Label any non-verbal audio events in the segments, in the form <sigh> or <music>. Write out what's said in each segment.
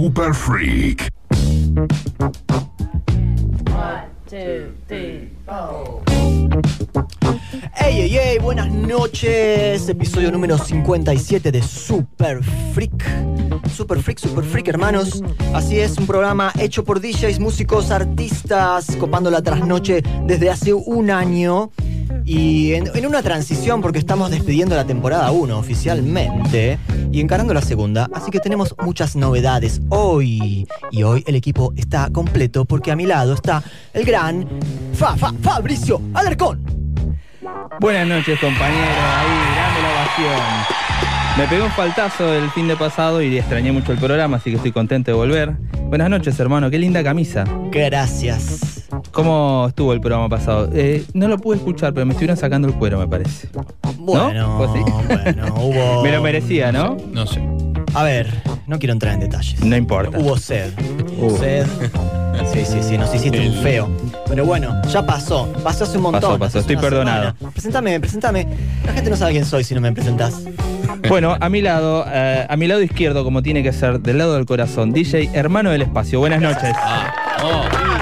Super Freak. Hey, hey, hey, buenas noches. Episodio número 57 de Super Freak. Super Freak, Super Freak, hermanos. Así es, un programa hecho por DJs, músicos, artistas, copando la trasnoche desde hace un año. Y en, en una transición, porque estamos despidiendo la temporada 1 oficialmente y encarando la segunda, así que tenemos muchas novedades hoy. Y hoy el equipo está completo porque a mi lado está el gran Fa, Fa, Fabricio Alarcón. Buenas noches, compañeros. Ahí, grande la ovación. Me pegó un faltazo el fin de pasado y extrañé mucho el programa, así que estoy contento de volver. Buenas noches, hermano. Qué linda camisa. Gracias. ¿Cómo estuvo el programa pasado? Eh, no lo pude escuchar, pero me estuvieron sacando el cuero, me parece. Bueno, ¿Vos sí? bueno, <laughs> hubo. Me lo merecía, ¿no? No sé. A ver, no quiero entrar en detalles. No importa. Hubo sed. Hubo. Sed. Sí, sí, sí, nos hiciste un feo. Pero bueno, ya pasó. Pasó hace un montón. Pasó, pasó. Estoy perdonado. semana. Presentame, presentame. La gente no sabe quién soy si no me presentás. Bueno, a mi lado, eh, a mi lado izquierdo, como tiene que ser, del lado del corazón, DJ Hermano del Espacio. Buenas noches. Ah, oh.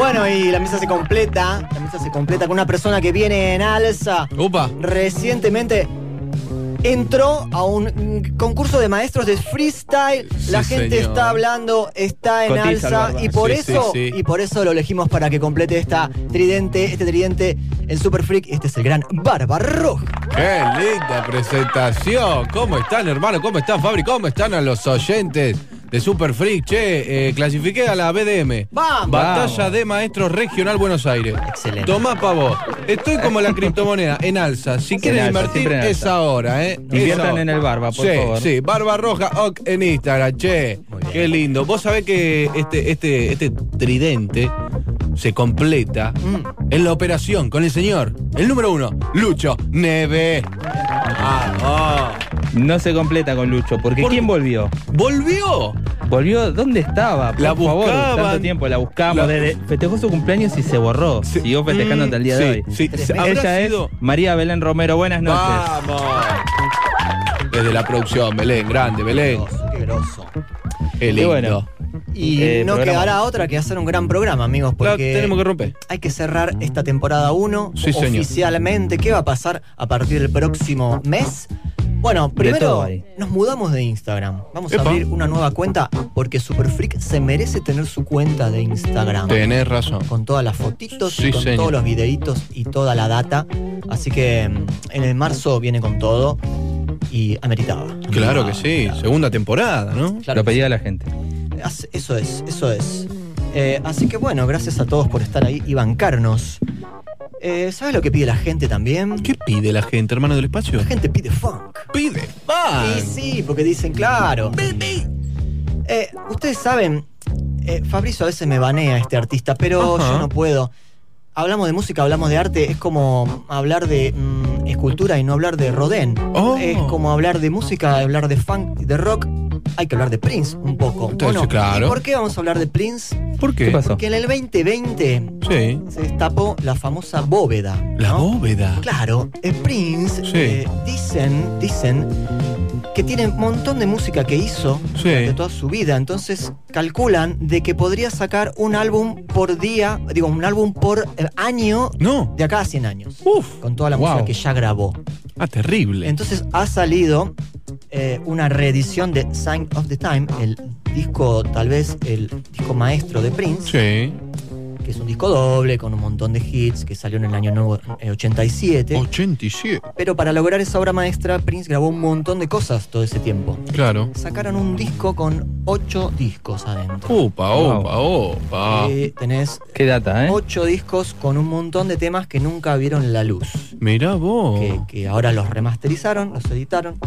Bueno, y la mesa se completa. La mesa se completa con una persona que viene en alza. Upa. Recientemente entró a un concurso de maestros de freestyle. La gente señor. está hablando, está en Cotiza alza y por Sí, eso sí, y por eso lo elegimos para que complete esta tridente, este tridente, el Super Freak. Este es el gran Barba Roja. Qué linda presentación. ¿Cómo están, hermano? ¿Cómo están, Fabri? ¿Cómo están a los oyentes de Super Freak? Che, eh, clasifiqué a la BDM. ¡Vamos! Batalla Vamos. de Maestros Regional Buenos Aires. Excelente. Tomá pavo. Estoy como la <laughs> criptomoneda, en alza. Si quieren alza, invertir, es ahora, ¿eh? Inviertan en el Barba, por sí, favor. Sí, Barba Roja Oc en Instagram, che. Qué lindo. Vos sabés que este, este, este tridente se completa Mm. en la operación con el señor, el número uno, Lucho Neve. Ah, No se completa con Lucho, porque ¿Por ¿quién volvió? ¿Volvió? ¿Volvió? ¿Dónde estaba? Por La favor, buscaban. tanto tiempo la buscamos. La- Desde, festejó su cumpleaños y se borró. Sí. Siguió festejando hasta el día Sí, de hoy. sí. Tres ¿Habrá Ella sido- es María Belén Romero. Buenas noches. ¡Vamos! Desde la producción, Belén, grande, Belén. Qué grosso. Qué Y lindo. bueno, Y Eh, no programa. quedará otra que hacer un gran programa, amigos, La porque tenemos que romper. hay que cerrar esta temporada 1 Sí, señor. oficialmente. ¿Qué va a pasar a partir del próximo mes? Bueno, primero nos mudamos de Instagram. Vamos Epa. a abrir una nueva cuenta porque Superfreak se merece tener su cuenta de Instagram. Tenés razón. Con todas las fotitos y con señor. todos los videitos y toda la data. Así que mm, en el marzo viene con todo y ameritaba. Claro que sí, segunda temporada, ¿no? Claro lo pedía la gente. Eso es, eso es. Eh, así que bueno, gracias a todos por estar ahí y bancarnos. Eh, ¿Sabes lo que pide la gente también? ¿Qué pide la gente, hermano del espacio? La gente pide funk. Pide. ¡Va! Y sí, porque dicen, claro. Eh, ustedes saben, eh, Fabricio a veces me banea este artista, pero Ajá. yo no puedo. Hablamos de música, hablamos de arte, es como hablar de mm, escultura y no hablar de Rodin. Oh. Es como hablar de música, hablar de funk, de rock. Hay que hablar de Prince un poco. ¿o Entonces, no? claro. ¿Y por qué vamos a hablar de Prince? ¿Por qué? ¿Qué pasó? Porque en el 2020 Sí. se destapó la famosa bóveda. La bóveda. Claro, Prince, Sí. eh, dicen, dicen que tiene un montón de música que hizo Sí. durante toda su vida. Entonces calculan de que podría sacar un álbum por día, digo, un álbum por eh, año No. de acá a 100 años. Uf. Con toda la Wow. música que ya grabó. Ah, terrible. Entonces ha salido eh, una reedición de Sign of the Time, el disco, tal vez el disco maestro de Prince. Sí. Que es un disco doble con un montón de hits que salió en el año nuevo- eh, 87. 87. Pero para lograr esa obra maestra, Prince grabó un montón de cosas todo ese tiempo. Claro. Sacaron un disco con ocho discos adentro. Upa, opa, opa. Y tenés Qué data, ¿eh? ocho discos con un montón de temas que nunca vieron la luz. Mirá vos. Que, que ahora los remasterizaron, los editaron.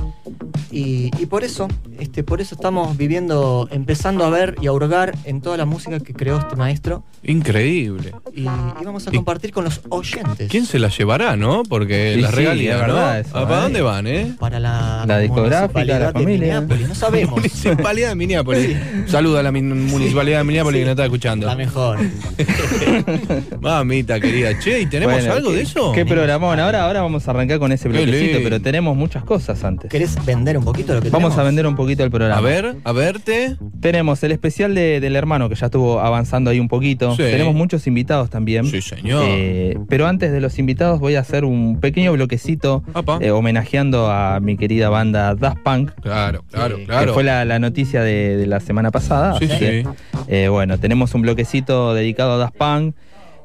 Y, y por eso, este, por eso estamos viviendo, empezando a ver y a hurgar en toda la música que creó este maestro. Increíble. Y, y vamos a ¿Y compartir con los oyentes. ¿Quién se la llevará, no? Porque Sí, las sí, regalías, verdad eso, ¿Ah, ¿Para ¿eh? dónde van, eh? Para la, La discográfica, municipalidad la de familia. Minneapolis. No sabemos. <laughs> Municipalidad de Minneapolis. Saluda a la municipalidad de Minneapolis que nos está escuchando. La mejor. <laughs> Mamita querida. Che, ¿y tenemos Bueno, algo ¿qué- de eso? ¿Qué programón? Ahora, ahora vamos a arrancar con ese bloquecito, pero tenemos muchas cosas antes. ¿Querés vender un poquito lo que Vamos tenemos? a vender un poquito el programa. A ver, a verte. Tenemos el especial de- del hermano que ya estuvo avanzando ahí un poquito. Sí. Tenemos muchos invitados también. Sí, señor. Eh, pero antes de los invitados voy a hacer un pequeño bloquecito eh, homenajeando a mi querida banda Daft Punk. Claro, claro, Sí, claro. Que fue la, la noticia de, de la semana pasada. Sí, que, sí. eh, bueno, tenemos un bloquecito dedicado a Daft Punk.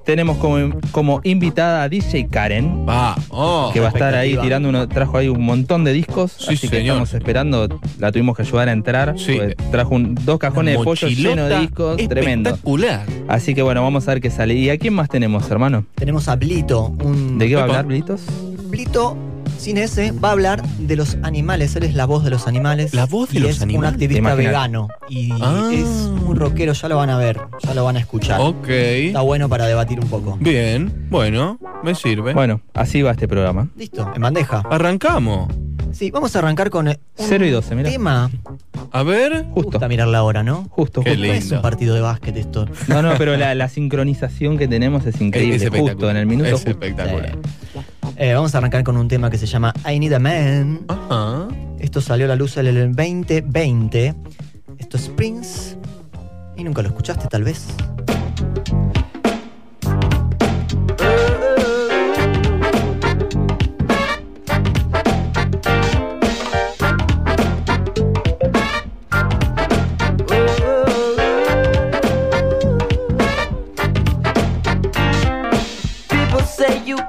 Tenemos como, como invitada a DJ Karen. Va, oh. que va a estar ahí tirando uno, trajo ahí un montón de discos, Sí, así que estamos esperando, la tuvimos que ayudar a entrar, Sí. trajo un- dos cajones de pollo llenos de discos, tremendo. Espectacular. Así que bueno, vamos a ver qué sale. ¿Y a quién más tenemos, hermano? Tenemos a Blito, un ¿De qué va a hablar, Blitos? Blito, sin ese, va a hablar de los animales. Él es la voz de los animales. La voz de y los es animales. un activista vegano. Y Ah. es muy rockero, ya lo van a ver, ya lo van a escuchar. Ok. Está bueno para debatir un poco. Bien, bueno, me sirve. Bueno, así va este programa. Listo, en bandeja. Arrancamos. Sí, vamos a arrancar con un 0 y 12, mira. tema. A ver. Justo, gusta mirar la hora, ¿no? justo, Qué justo. No es lindo. un partido de básquet esto. No, no, pero la, la sincronización que tenemos es increíble. Es justo, en el minuto. Es justo. espectacular. Eh, vamos a arrancar con un tema que se llama I Need a Man. Ajá. Esto salió a la luz en el 2020. Esto es Prince. Y nunca lo escuchaste, tal vez.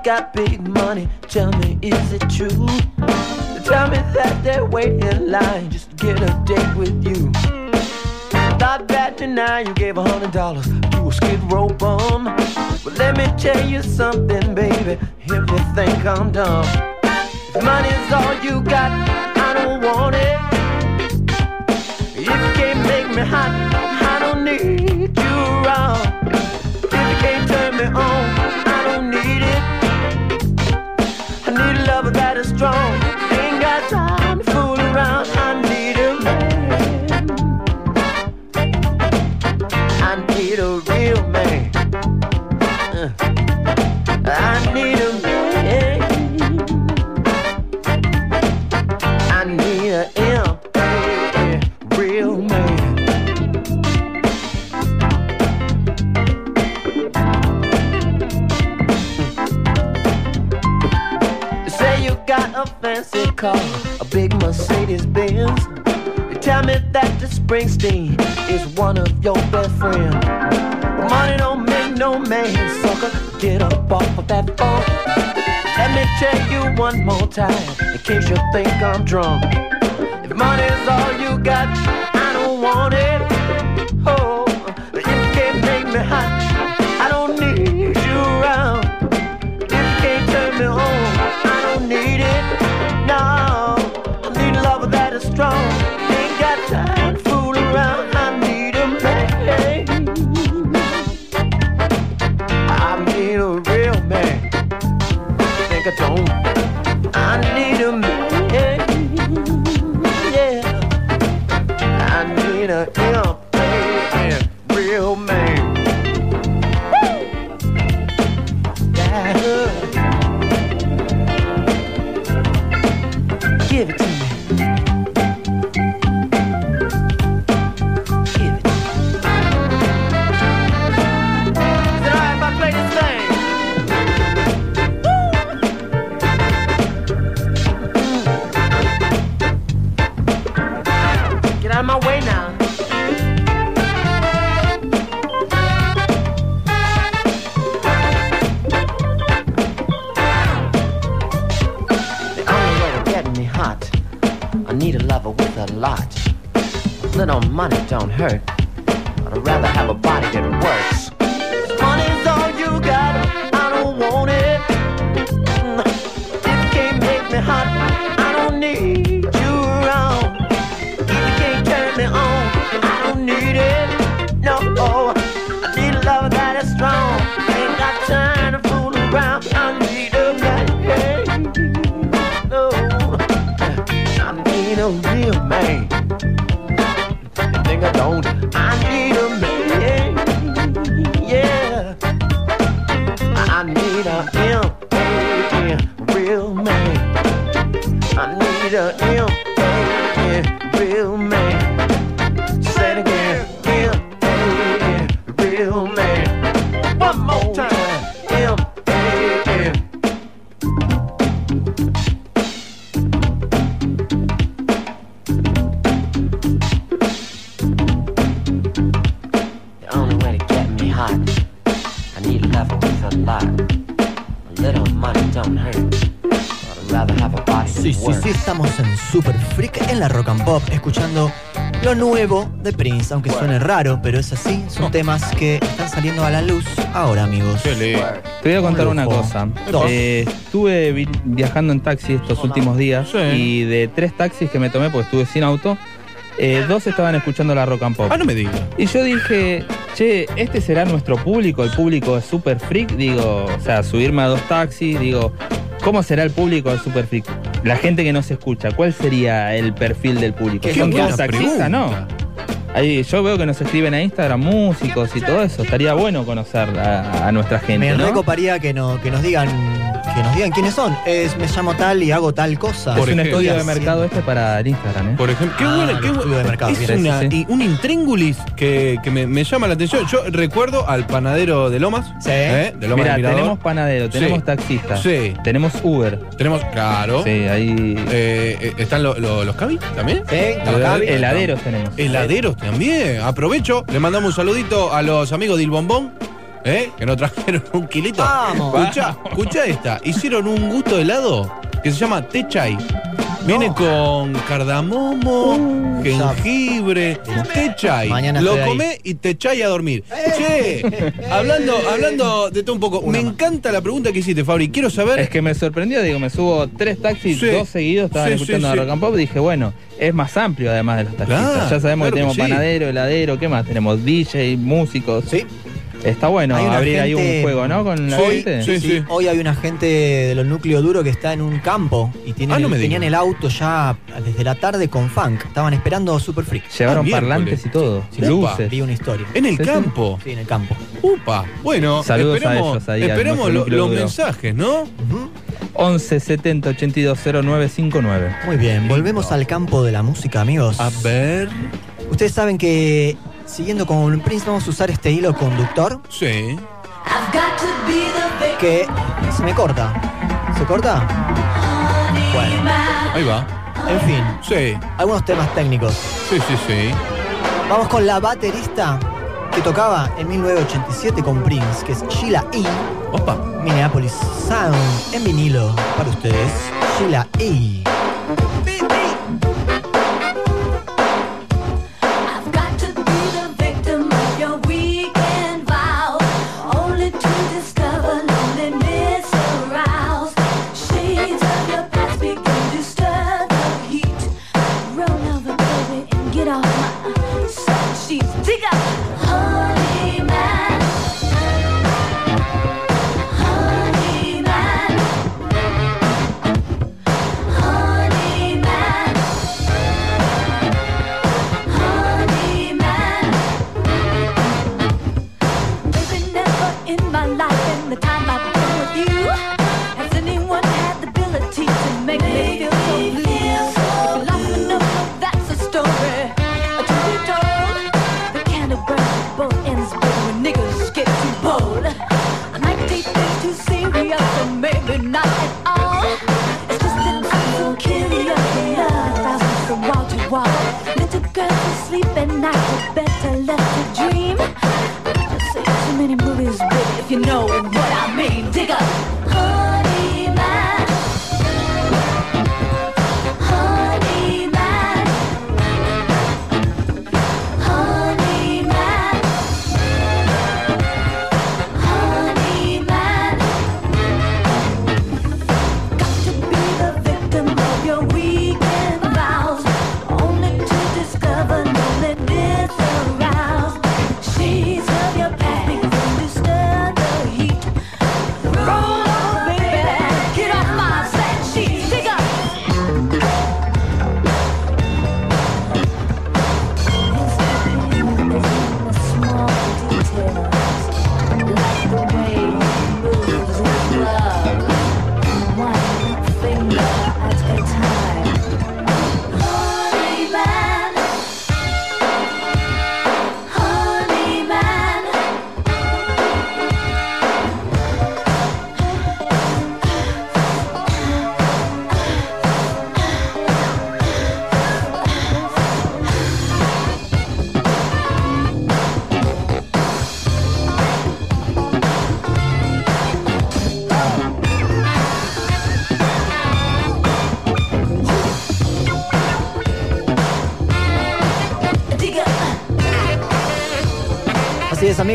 Got big money. Tell me, is it true? They tell me that they're waiting in line just to get a date with you. Mm. Not that now you gave a hundred dollars to a skid row bum. But let me tell you something, baby, if you think I'm dumb. If money's all you got, I don't want it. If you can't make me hot, I don't need car, a big Mercedes Benz. You tell me that the Springsteen is one of your best friends. Money don't make no man sucker. Get up off of that phone. Let me tell you one more time, in case you think I'm drunk. If money's all you got, I don't want it. Oh, you can't make me hot, A little money don't hurt. Sí, sí, sí, estamos en Super Freak en la Rock and Pop, escuchando lo nuevo de Prince, aunque suene raro, pero es así, son temas que están saliendo a la luz ahora, amigos. Qué lindo. Te voy a contar Un una cosa. Eh, estuve vi- viajando en taxi estos últimos días Sí. y de tres taxis que me tomé, porque estuve sin auto, eh, dos estaban escuchando la rock and pop. Ah, no me digas. Y yo dije, che, este será nuestro público, el público de Super Freak. Digo, o sea, subirme a dos taxis, digo, ¿cómo será el público de Super Freak? La gente que no se escucha, ¿cuál sería el perfil del público? ¿Son todos taxistas? No. Ahí, yo veo que nos escriben a Instagram músicos y todo eso. Estaría bueno conocer a, a nuestra gente, Me ¿no? recoparía que, no, que nos digan que nos digan quiénes son. Es, me llamo tal y hago tal cosa. Es Por un ejemplo. estudio de mercado este para el Instagram, ¿eh? Por ejemplo, qué Ah, buena, el qué estudio de mercado, Es bien. una, Sí, sí. y un intríngulis que, que me, me llama la atención. Yo recuerdo al panadero de Lomas. Sí. ¿eh? De Lomas Mirador. tenemos panadero, tenemos Sí. taxista, Sí. tenemos Uber. Tenemos, claro. Sí, ahí. Eh, eh, ¿Están lo- lo- los cabi también? Sí, los cabi. heladeros tenemos. Heladeros también. Aprovecho, le mandamos un saludito a los amigos del Bombón. ¿Eh? Que nos trajeron un kilito. Vamos. Escucha, escucha esta. Hicieron un gusto de helado que se llama té chai. Viene con cardamomo, Uh, jengibre, té chai. Mañana Lo estoy ahí. comé y te chai a dormir. Che, hablando, hablando de todo un poco, me encanta la pregunta que hiciste, Fabri. Quiero saber. Es que me sorprendió, digo, me subo tres taxis, Sí. dos seguidos estaban Sí, escuchando sí, a sí. Rock and Pop. Dije, bueno, es más amplio además de los taxistas. Claro, ya sabemos claro que tenemos que sí. panadero, heladero, ¿qué más? Tenemos DJ, músicos. Sí. Está bueno abrir ahí un juego, ¿no? Con la Hoy, gente. Sí, sí. Hoy hay una gente de los núcleos duros que está en un campo y tienen, Ah, no me el, tenían el auto ya desde la tarde con funk. Estaban esperando Super Freak. Llevaron Ah, parlantes y todo, Sí, luces. Vi una historia. En el campo. Sí, en el campo. Upa. Bueno, Saludos a esperemos, ellos ahí, al esperemos lo- los duro. mensajes, ¿no? Ujú. 11 70 82 0959. Muy bien, volvemos al campo de la música, amigos. A ver. Ustedes saben que siguiendo con Prince vamos a usar este hilo conductor Sí. que se me corta. ¿Se corta? Bueno, Ahí va. en fin, Sí. algunos temas técnicos. Sí, sí, sí. Vamos con la baterista que tocaba en 1987 con Prince, que es Sheila E. Opa. Minneapolis Sound en vinilo para ustedes. Sheila E. sleep at night, are better let to dream. Just see too many movies, baby, if you know what I mean. Dig up, honey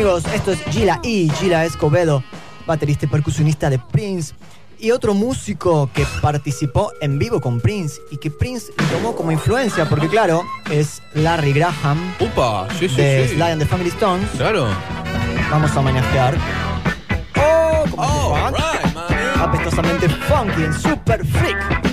amigos, esto es Gila E, Gila Escobedo, baterista y percusionista de Prince. Y otro músico que participó en vivo con Prince y que Prince tomó como influencia, porque claro, es Larry Graham Upa, sí, sí, de sí. Sly and the Family Stones. Claro. Vamos a homenajear. ¡Oh! Como Oh, right, apestosamente funky en Super Freak.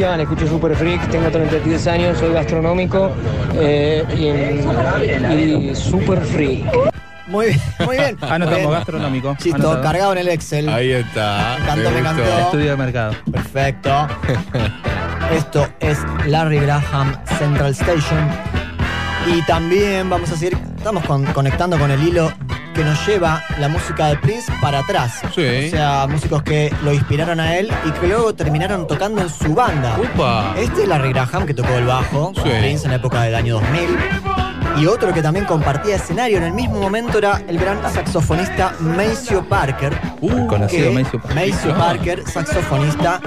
Cristian, escucho Super Freak, tengo 33 años, soy gastronómico eh, y, Super Freak. Muy bien, muy bien. <laughs> Anotamos Bien. gastronómico. Chisto, Anotado. cargado en el Excel. Ahí está. Me encantó, me gustó. encantó. Estudio de mercado. Perfecto. <laughs> Esto es Larry Graham Central Station. Y también vamos a seguir, estamos con- conectando con el hilo que nos lleva la música de Prince para atrás. Sí. O sea, músicos que lo inspiraron a él y que luego terminaron tocando en su banda. Upa. Este es Larry Graham que tocó el bajo con Sí. Prince en la época del año 2000. Y otro que también compartía escenario en el mismo momento era el gran saxofonista Maceo Parker. Uh, conocido Maceo Parker. Maceo Parker, saxofonista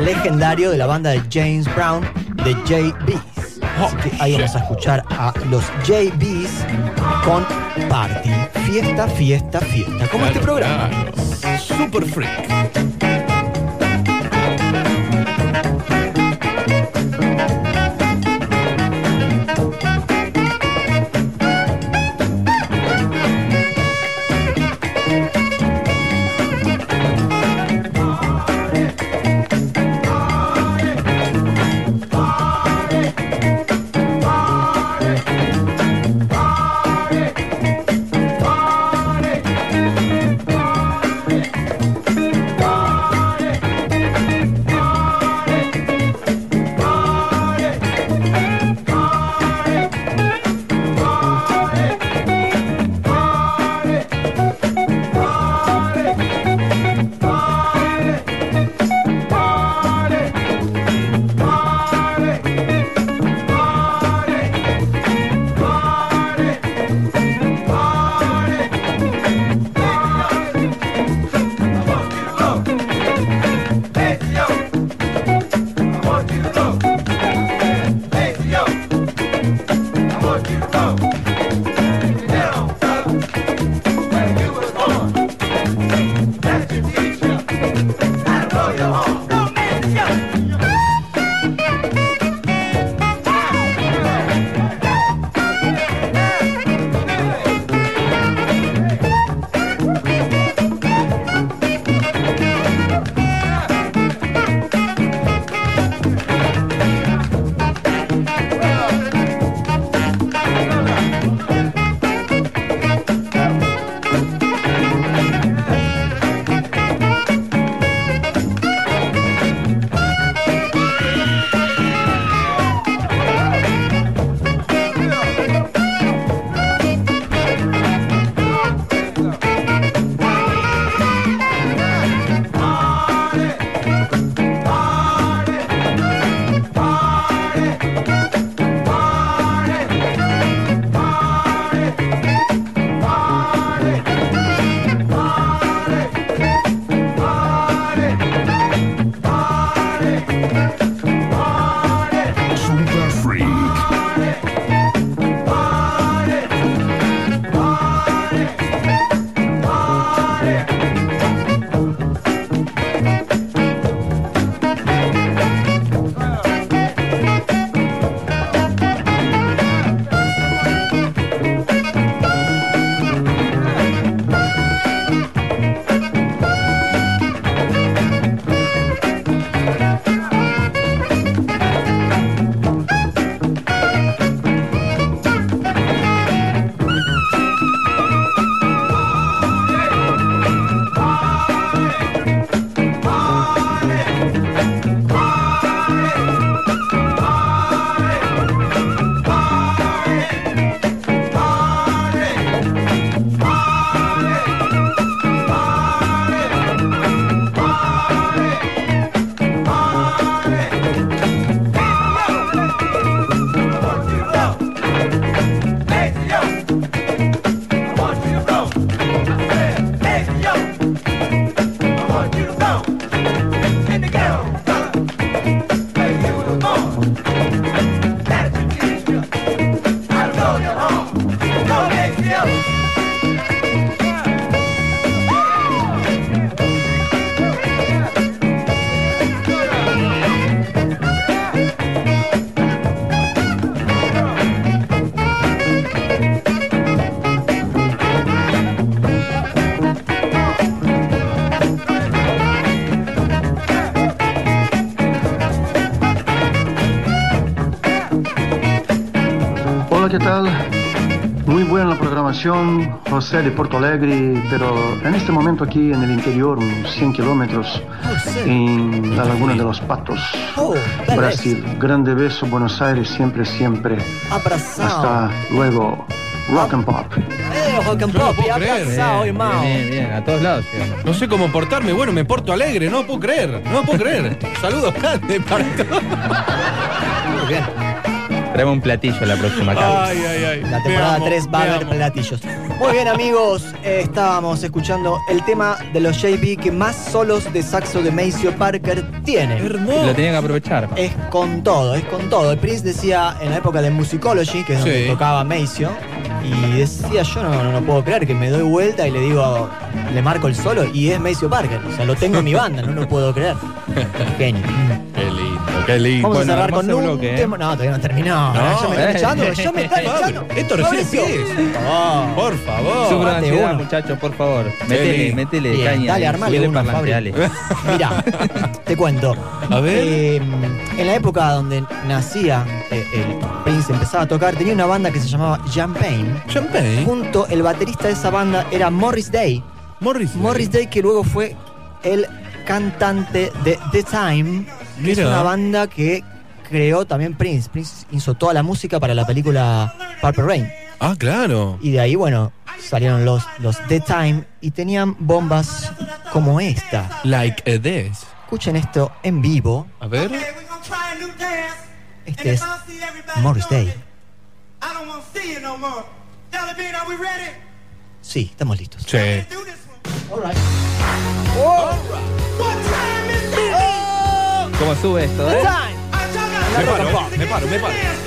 legendario de la banda de James Brown, de JBs. Así que ahí vamos a escuchar a los JBs con Party. Fiesta, fiesta, fiesta. Como este programa. claro. Super Freak. ¿Qué tal? Muy buena la programación, José de Porto Alegre, pero en este momento aquí en el interior, unos 100 kilómetros, en la Laguna de los Patos, Oh. Brasil. Grande beso, Buenos Aires, siempre, siempre. Hasta luego, rock and pop. Eh, rock and No pop, creer. abrazado, Bien, bien, bien, a todos lados. No sé cómo portarme, bueno, me porto alegre, no puedo creer, no puedo creer. Saludos grandes para todos. Traemos un platillo la próxima, Carlos. Ay, ay, ay. La temporada amo, 3 va a haber amo. platillos. Muy bien, amigos. eh, estábamos escuchando el tema de los JB que más solos de saxo de Maceo Parker tienen. Lo tenían que aprovechar. Es con todo, es con todo. El Prince decía en la época de Musicology, que es donde Sí. tocaba Maceo, y decía yo no, no, no puedo creer que me doy vuelta y le digo, le marco el solo y es Maceo Parker. O sea, lo tengo en mi banda, no lo puedo creer. <laughs> Genio. Qué lindo. Vamos Bueno, a cerrar con hermoso un bloque, ¿eh? tema. No, todavía no terminó. No, ya me eh. echando, ya me Fabri, echando. esto recién empieza. por favor. Por favor. Sufran Mate ansiedad, uno. muchachos, por favor. Métele, lindo. métele Bien, caña. dale, armale subile el uno, parlante, Fabri. dale. <laughs> Mira, te cuento. A ver. Eh, en la época donde nacía eh, el Prince, empezaba a tocar, tenía una banda que se llamaba Champagne. Champagne. Junto, el baterista de esa banda era Morris Day. Morris. Morris Day, que luego fue el cantante de The Time, que es una banda que creó también Prince. Prince hizo toda la música para la película Purple Rain. Ah, claro. Y de ahí, bueno, salieron los, los The Time y tenían bombas como esta. Like a this. Escuchen esto en vivo. A ver. Este es Morris Day. Sí, estamos listos. Sí. ¿Cómo sube esto, eh? Me paro, me paro, me paro.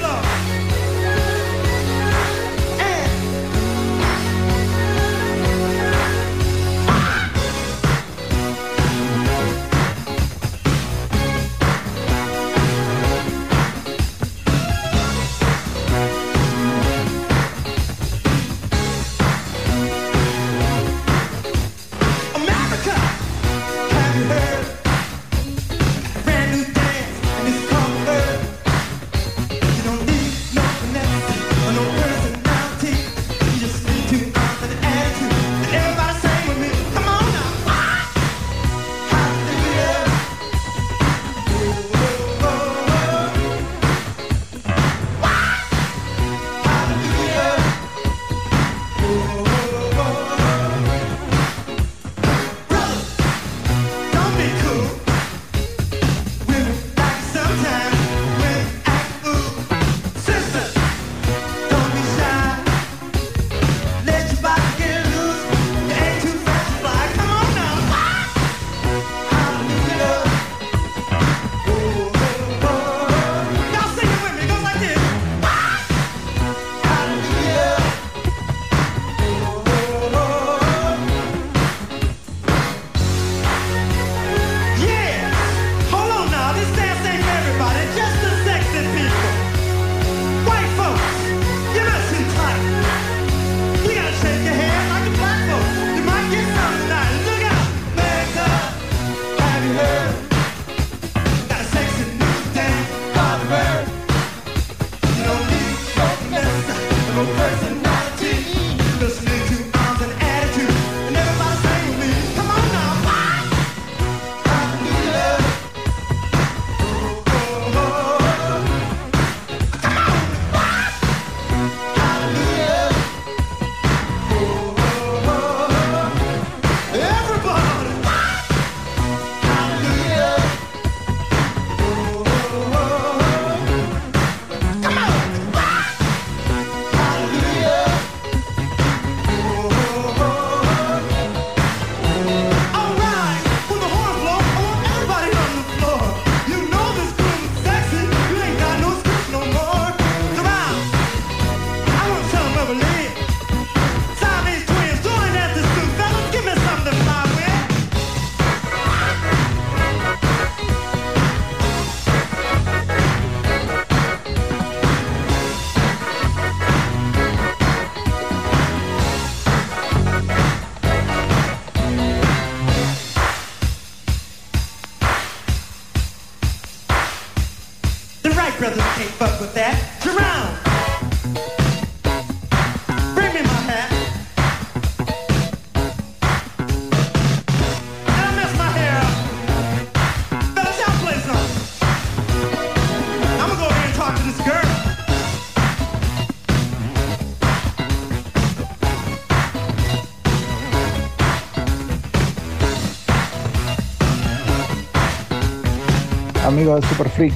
Amigos de Super Freak.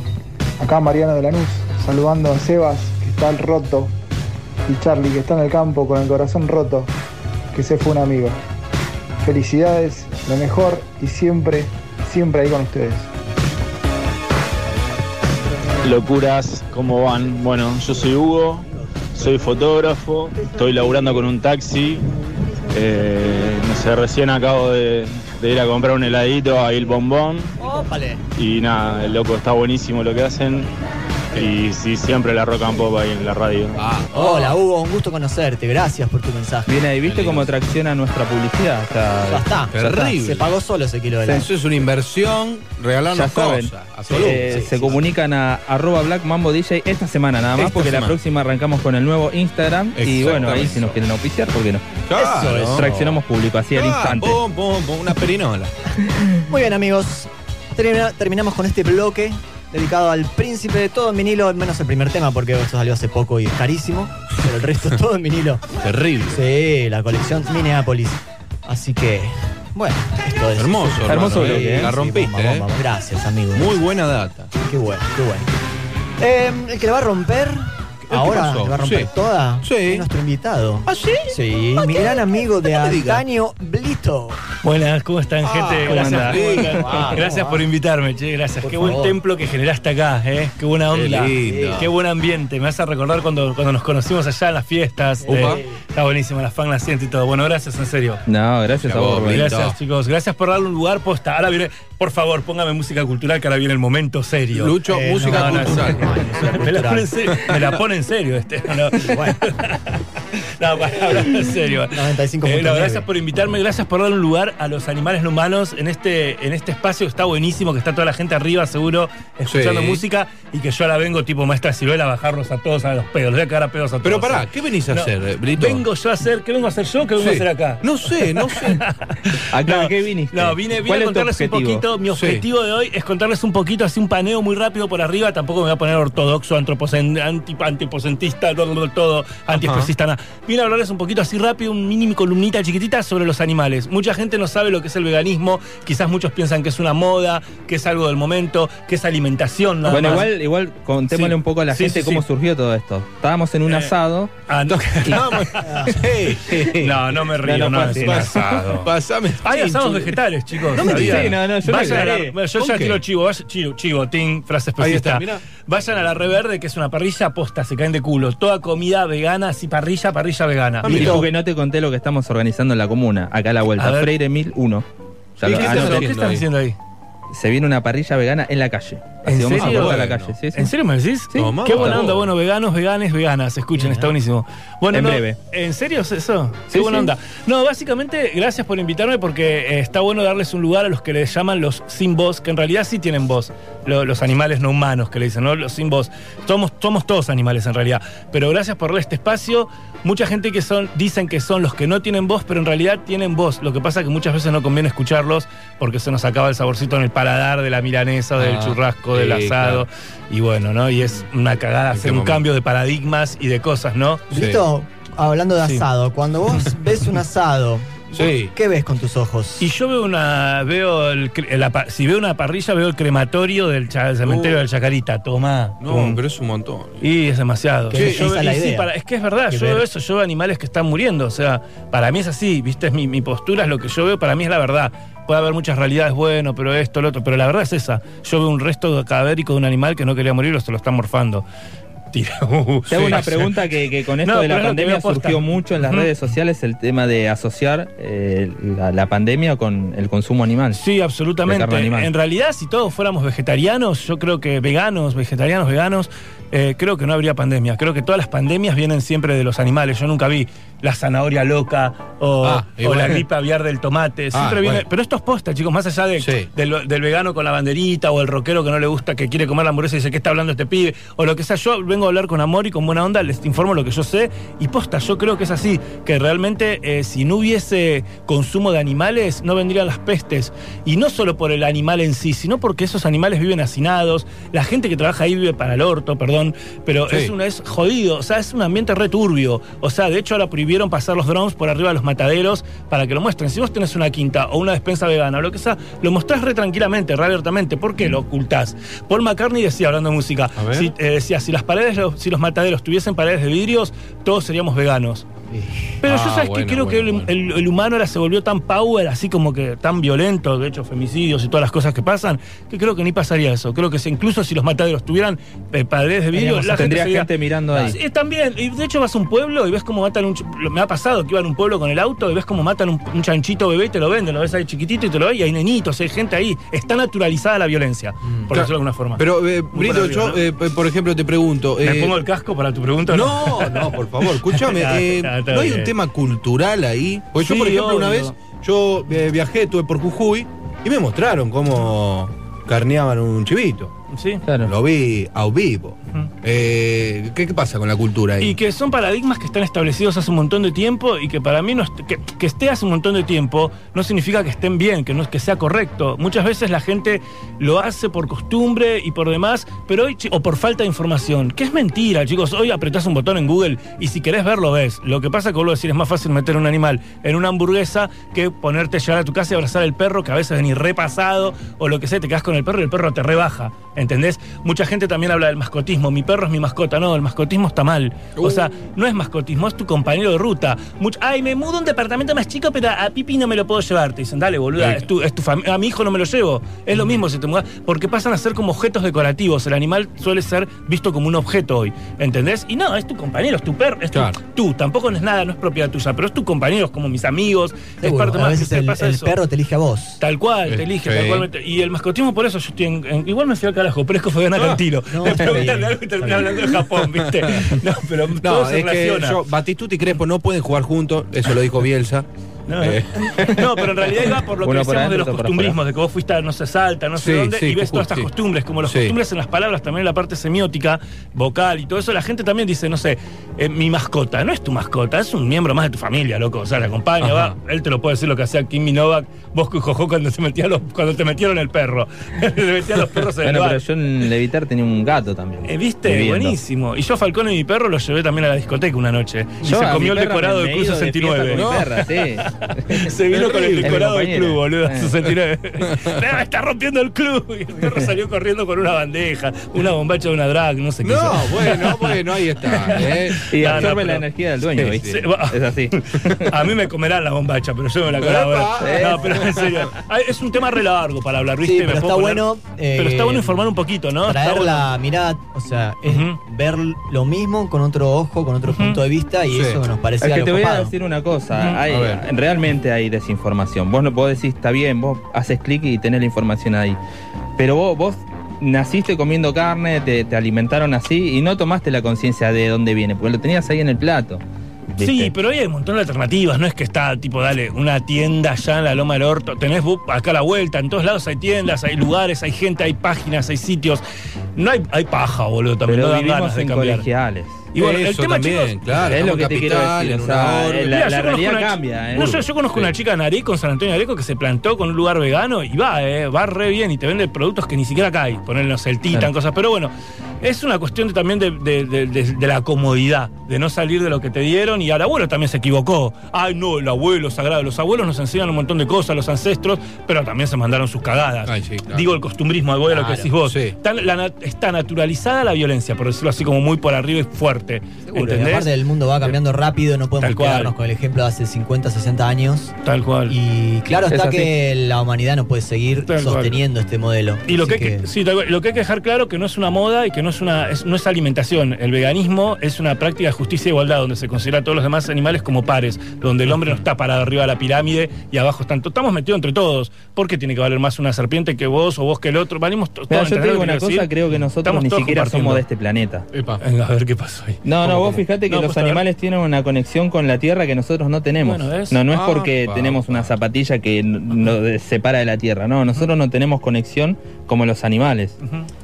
Acá Mariano de Lanús, saludando a Sebas, que está al roto, y Charlie, que está en el campo con el corazón roto, que se fue un amigo. Felicidades, lo mejor y siempre, siempre ahí con ustedes. Locuras, ¿cómo van? Bueno, yo soy Hugo, soy fotógrafo, estoy laburando con un taxi. eh, no sé, recién acabo de, de ir a comprar un heladito a Il Bombón. Y nada, el loco está buenísimo lo que hacen. Y sí, siempre la rock and pop ahí en la radio. Hola Hugo, un gusto conocerte. Gracias por tu mensaje. Bien ahí, ¿viste cómo tracciona nuestra publicidad? Está. ya está. Terrible. Se pagó solo ese kilo de helado. Eso es una inversión, regalarnos Ya saben, cosas. absoluto. eh, se sí, comunican a arroba Black Mambo DJ esta semana nada más, Esta porque la próxima arrancamos con el nuevo Instagram. Y bueno, ahí si nos quieren auspiciar, ¿por qué no? Claro. Eso es. Traccionamos público, así al Ah, instante. pum, pum, pum, una perinola. Muy bien, amigos. Termina- terminamos con este bloque dedicado al príncipe de todo en vinilo, menos el primer tema, porque eso salió hace poco y es carísimo. Pero el resto es todo en vinilo. Terrible. Sí, la colección Minneapolis. Así que, bueno, esto es. Hermoso, hermano, Hermoso bloque, ¿eh? La Sí, rompiste, bomba, ¿eh? bomba. Gracias, amigo. Muy buena data. Qué bueno, qué bueno. Eh, el que la va a romper, ahora la va a romper Sí. toda, Sí. es nuestro invitado. ¿Ah, sí? Sí, mi gran amigo de No me Buenas, ¿cómo están, Ah, gente? ¿cómo Gracias. Ah, Gracias ¿cómo por invitarme, che, gracias. Por Qué buen templo que generaste acá, ¿eh? Qué buena onda. lindo. Qué buen ambiente. Me hace recordar cuando, cuando nos conocimos allá en las fiestas. Eh, está buenísimo, las fan nacientes y todo. Bueno, gracias, en serio. No, gracias a vos. Gracias, chicos. Gracias por darle un lugar posta. Ahora viene, por favor, póngame música cultural que ahora viene el momento serio. Lucho, Eh, música No, cultural. no, no, me, la pone en serio, me la pone en serio este. No, Bueno. no para hablar en serio. 95.9. Eh, no, gracias por invitarme, gracias por dar un lugar a los animales no humanos en este, en este espacio que está buenísimo, que está toda la gente arriba seguro escuchando Sí. música y que yo ahora vengo tipo maestra Ciruela a bajarlos a todos a los pedos, les voy a cagar a pedos a todos. Pero pará, ¿qué venís a No, hacer, Brito? Vengo yo a hacer, ¿qué vengo a hacer yo? ¿Qué vengo a hacer acá? No sé, no sé. <laughs> Acá, No, ¿qué viniste? No, vine, vine ¿Cuál a contarles un poquito. Mi Sí. objetivo de hoy es contarles un poquito, así un paneo muy rápido por arriba. Tampoco me voy a poner ortodoxo, antipocentista, todo, todo, todo antiespecista, nada. Vine a hablarles un poquito así rápido, un mínimo columnita chiquitita sobre los animales. Mucha gente no sabe lo que es el veganismo. Quizás muchos piensan que es una moda, que es algo del momento, que es alimentación. nada Bueno, más. igual, igual contémosle Sí. un poco a la Sí, gente sí, cómo surgió todo esto. Estábamos en un Eh, asado. Ah, no. <laughs> Sí. no, no me río, No, no, no es fue un asado. Pasame. Hay asados vegetales, chicos. No me no, no, yo Vayan a la- bueno, yo ¿Con ya qué? tiro chivo, chivo, chivo, ting, frase mirá. Vayan a la Reverde, que es una parrilla posta, se caen de culo. Toda comida vegana, así parrilla, parrilla vegana. Y Blito. porque no te conté lo que estamos organizando en la comuna, acá la A vuelta. Freire 1001. Ya ¿Qué, están, ¿qué están haciendo ahí? Se viene una parrilla vegana en la calle. ¿En a serio? cortar la Bueno. calle. Sí, sí. ¿En serio me decís? Sí. Qué buena onda. Bueno, veganos, veganes, veganas. Escuchen, está buenísimo. Bueno, En no, breve. ¿En serio es eso? Qué buena sí. onda. No, básicamente, gracias por invitarme porque eh, está bueno darles un lugar a los que les llaman los sin voz, que en realidad sí tienen voz. Lo- los animales no humanos que le dicen, ¿no? Los sin voz. Somos, somos todos animales en realidad. Pero gracias por darle este espacio. Mucha gente que son, dicen que son los que no tienen voz, pero en realidad tienen voz. Lo que pasa es que muchas veces no conviene escucharlos porque se nos acaba el saborcito en el paladar de la milanesa, del Ah, churrasco, del sí, asado. Y bueno, ¿no? Y es una cagada ¿En hacer un momento? cambio de paradigmas y de cosas, ¿no? Sí. Blito, hablando de Sí. asado, cuando vos <laughs> ves un asado, Sí. ¿qué ves con tus ojos? Y yo veo una, veo el, la pa- si veo una parrilla, veo el crematorio del, cha- cementerio Uh. del Chacarita. Tomá. No, pum. pero es un montón. Y es demasiado. Esa yo es veo- la y sí, idea. para- es que es verdad, yo veo eso, yo veo animales que están muriendo. O sea, para mí es así, ¿viste? Es mi, mi postura, es lo que yo veo, para mí es la verdad. Puede haber muchas realidades, bueno, pero esto, lo otro, pero la verdad es esa. Yo veo un resto cadavérico de un animal que no quería morir o se lo están morfando. Tira. uh, <laughs> Te hago sí. una pregunta que, que con esto No, de la pandemia surgió mucho en las redes sociales el tema de asociar eh, la, la pandemia con el consumo animal. Sí, absolutamente. Animal. En realidad, si todos fuéramos vegetarianos, yo creo que veganos, vegetarianos, veganos, eh, creo que no habría pandemia. Creo que todas las pandemias vienen siempre de los animales. Yo nunca vi la zanahoria loca o, Ah, o la gripe aviar del tomate. Siempre Ah, viene. bueno. Pero esto es posta, chicos, más allá de, Sí. del, del vegano con la banderita o el rockero que no le gusta, que quiere comer la hamburguesa y dice, ¿qué está hablando este pibe? O lo que sea, yo vengo a hablar con amor y con buena onda, les informo lo que yo sé. Y posta, yo creo que es así, que realmente eh, si no hubiese consumo de animales, no vendrían las pestes. Y no solo por el animal en sí, sino porque esos animales viven hacinados, la gente que trabaja ahí vive para el orto, perdón, pero Sí. es, una, es jodido, o sea, es un ambiente returbio. O sea, de hecho ahora prohibieron vieron pasar los drones por arriba de los mataderos para que lo muestren. Si vos tenés una quinta o una despensa vegana o lo que sea, lo mostrás re tranquilamente, re abiertamente. ¿Por qué lo ocultás? Paul McCartney decía, hablando de música, si, eh, decía, si las paredes, si los mataderos tuviesen paredes de vidrios, todos seríamos veganos. Pero yo Ah, sabes bueno, que creo bueno, que el, bueno. el- el humano ahora se volvió tan power, así como que tan violento, de hecho femicidios y todas las cosas que pasan, que creo que ni pasaría eso. Creo que si- incluso si los mataderos tuvieran eh, paredes de vidrio, Teníamos- la gente tendría sería- gente mirando ahí. Sí, también, y de hecho vas a un pueblo y ves cómo matan un... Me ha pasado que iba a un pueblo con el auto y ves cómo matan un, un chanchito bebé y te lo venden, lo ves ahí chiquitito y te lo ves y hay nenitos, hay gente ahí. Está naturalizada la violencia, por Claro. decirlo de alguna forma. Pero, eh, Brito, yo, ¿no? eh, por ejemplo, te pregunto. ¿Me eh, pongo el casco para tu pregunta? No, no, por favor, <laughs> escúchame. Eh, está ¿No hay bien. un tema cultural ahí? Porque yo, Sí, por ejemplo, una vez, yo eh, viajé, estuve por Jujuy y me mostraron cómo carneaban un chivito. Sí. Lo vi a vivo. Eh, ¿qué, qué pasa con la cultura ahí? Y que son paradigmas que están establecidos hace un montón de tiempo y que para mí no est- que, que esté hace un montón de tiempo no significa que estén bien, que no que sea correcto. Muchas veces la gente lo hace por costumbre y por demás, pero hoy o por falta de información, que es mentira, chicos. Hoy apretás un botón en Google y si querés verlo ves. Lo que pasa que vuelvo a decir es más fácil meter un animal en una hamburguesa que ponerte a llegar a tu casa y abrazar al perro que a veces venís repasado o lo que sea, te quedas con el perro y el perro te rebaja, ¿entendés? Mucha gente también habla del mascotismo, mi perro es mi mascota, no, el mascotismo está mal. O sea, no es mascotismo, es tu compañero de ruta. Ay, me mudo a un departamento más chico, pero a Pipi no me lo puedo llevar. Te dicen, dale, boluda, Sí. es tu, es tu fam- a mi hijo no me lo llevo. Es lo mismo si te mudas, porque pasan a ser como objetos decorativos. El animal suele ser visto como un objeto hoy, ¿entendés? Y no, es tu compañero, es tu perro, es tu- tú, tampoco no es nada, no es propiedad tuya, pero es tu compañero, es como mis amigos, es parte a más que veces el, pasa el eso. perro te elige a vos. Tal cual, Eh, te elige, sí. tal cual. Y el mascotismo, por eso yo estoy en, en- Igual me fui al carajo, pero es que fue Ana Cantilo. no, de bien, algo <laughs> y terminé hablando de Japón, ¿viste? <laughs> No, pero No, todo se es que relaciona. yo, Batistuta y Crespo no pueden jugar juntos, eso lo dijo Bielsa. No, Eh. <laughs> no, pero en realidad iba por lo que decíamos de los costumbrismos, de que vos fuiste a no sé salta, no sé Sí, dónde, sí, y ves todas estas sí. costumbres, como las Sí. costumbres en las palabras, también en la parte semiótica, vocal y todo eso, la gente también dice, no sé, eh, mi mascota, no es tu mascota, es un miembro más de tu familia, loco. O sea, le acompaña, Ajá. va, él te lo puede decir lo que hacía Kim Novak, Bosco y Jojo cuando te metía los, cuando te metieron el perro. <laughs> te metían los perros en el Bueno, bar. pero yo en Levitar tenía un gato también. Eh, ¿Viste? viviendo. Buenísimo. Y yo, Falcón y mi perro, lo llevé también a la discoteca una noche. Y Yo se comió mi el decorado de fiesta 69. con mi ¿no? perra, sí. <laughs> Se vino con el decorado del club, boludo, compañera. 69. <laughs> "No, está rompiendo el club. Y el perro salió corriendo con una bandeja, una bombacha de una drag, no sé qué. No, bueno, bueno, ahí está. ¿eh? <laughs> Y No, no, absorbe la energía del dueño, Sí, ¿viste? sí. Es así. A mí me comerán la bombacha, pero yo me la colabo. Epa. No, pero en serio. Es un tema re largo para hablar, ¿viste? Sí, pero está poner- bueno, eh, pero está bueno informar un poquito, ¿no? Está Traer bueno. la mirada, o sea, es ver lo mismo con otro ojo, con otro punto de vista, y Sí. eso nos parecía Es que lo te voy a decir una cosa, Ujú. hay- A ver. Realmente hay desinformación. Vos, no- vos decís, está bien, vos haces clic y tenés la información ahí. Pero vos, vos naciste comiendo carne, te, te alimentaron así y no tomaste la conciencia de dónde viene, porque lo tenías ahí en el plato. ¿viste? Sí, pero hay un montón de alternativas. No es que está, tipo, dale, una tienda allá en la Loma del Orto. Tenés acá a la vuelta. En todos lados hay tiendas, hay lugares, hay gente, hay páginas, hay sitios. No hay, hay paja, boludo. También Pero no dan ganas de en cambiar. colegiales. Y bueno, el tema, también, chicos, claro. es lo que te quiero decir, o sea, la- Mirá, la realidad cambia, ¿eh? No, yo, yo conozco una chica en Areco, en San Antonio de Areco, que se plantó con un lugar vegano y va, eh, va re bien y te vende productos que ni siquiera acá hay. Ponernos el titan, Claro. cosas. Pero bueno, es una cuestión de- también de, de- de- de- de la comodidad, de no salir de lo que te dieron. Y al abuelo también se equivocó. Ay, no, el abuelo sagrado. Los abuelos nos enseñan un montón de cosas, los ancestros, pero también se mandaron sus cagadas. Ay, sí, claro. Digo el costumbrismo, abuelo, lo que decís vos. sí. Está, la nat- está naturalizada la violencia, por decirlo así, como muy por arriba y fuerte. Seguro, y ¿Entendés? aparte el mundo va cambiando rápido, no podemos cual. quedarnos con el ejemplo de hace 50, 60 años. Tal cual. Y claro Es está así. que la humanidad no puede seguir Tal cual. sosteniendo este modelo. Y lo que, hay que, sí, tal cual. lo que hay que dejar claro que no es una moda y que no es una es- no es alimentación. El veganismo es una práctica de justicia e igualdad donde se considera a todos los demás animales como pares, donde el hombre no está parado arriba de la pirámide y abajo están. Estamos metidos entre todos. ¿Por qué tiene que valer más una serpiente que vos o vos que el otro? Valimos todos. yo te ¿entendés digo una cosa, creo que nosotros Estamos ni siquiera somos de este planeta. Epa. Venga, a ver qué pasó ahí. <laughs> No, no, ¿Cómo vos que fíjate que No, los pues, animales tienen una conexión con la tierra que nosotros no tenemos. No, no es Ah, porque pa, tenemos una zapatilla que nos separa de la tierra. No, nosotros no tenemos conexión como los animales.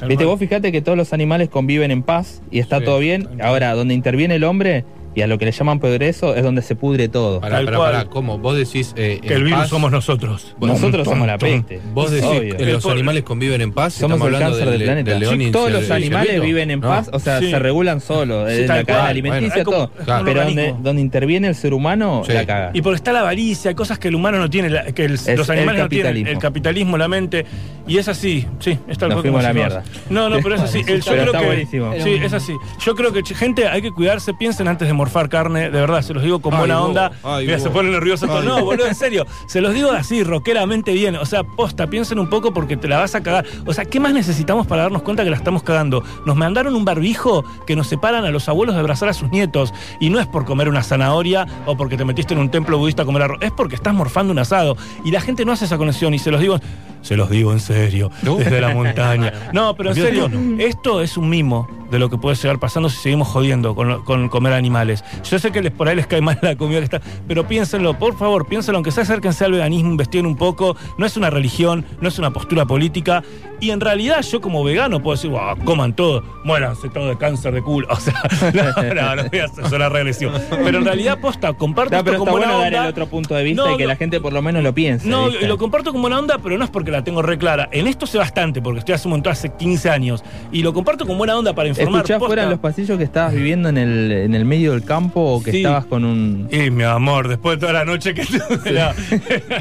Viste, vos fíjate que todos los animales conviven en paz y está Sí, todo bien. Ahora, donde interviene el hombre Y a lo que le llaman progreso es donde se pudre todo. Pará, cual. pará, ¿cómo? Vos decís. eh, Que el virus paz, somos nosotros. Nosotros somos la peste. Vos decís Obvio. que los animales conviven en paz. Somos Estamos el hablando cáncer del le- planeta. del león Sí, y todos los animales viven en No. paz, o sea, Sí. se regulan solos. Sí, la cadena alimenticia, Bueno, todo. Pero donde, donde interviene el ser humano, Sí. la caga. Y porque está la avaricia, cosas que el humano no tiene, que el- Es los animales el no tienen, capitalismo. el capitalismo, la mente. Y es así, sí, está Nos fuimos la mierda. No, no, pero es así. Yo creo está que, buenísimo. Sí, es así. Yo creo que, gente, hay que cuidarse, piensen antes de morfar carne, de verdad, se los digo con Ay, buena onda. ay, Mira, se pone nervioso todo. Ay, No, boludo, en serio. Se los digo así, rockeramente bien. O sea, posta, piensen un poco porque te la vas a cagar. O sea, ¿qué más necesitamos para darnos cuenta que la estamos cagando? Nos mandaron un barbijo que nos separan a los abuelos de abrazar a sus nietos. Y no es por comer una zanahoria o porque te metiste en un templo budista a comer arroz. Es porque estás morfando un asado. Y la gente no hace esa conexión. Y se los digo, se los digo en serio, desde la <laughs> montaña. No, pero en serio, esto es un mimo de lo que puede llegar pasando si seguimos jodiendo con, lo- con comer animales. Yo sé que les, por ahí les cae mal la comida que está, pero piénsenlo, por favor, piénsenlo, aunque sea acérquense al veganismo, investiguen un poco. No es una religión, no es una postura política. Y en realidad, yo como vegano puedo decir, "Buah, coman todo, muéranse todo de cáncer de culo. <laughs> O sea, no, no, no voy a hacer sonar regresivo. Pero en realidad, posta, comparto No, esto pero está buena bueno dar onda. el otro punto de vista No, y que no. la gente por lo menos lo piense. No, lo comparto con buena onda, pero no es porque la tengo re clara. En esto sé bastante, porque estoy hace un montón, hace 15 años. Y lo comparto con buena onda para informar. ¿Escuchás fuera en los pasillos que estabas viviendo en el, en el medio del campo o que Sí. estabas con un. Y mi amor, después de toda la noche que tuve.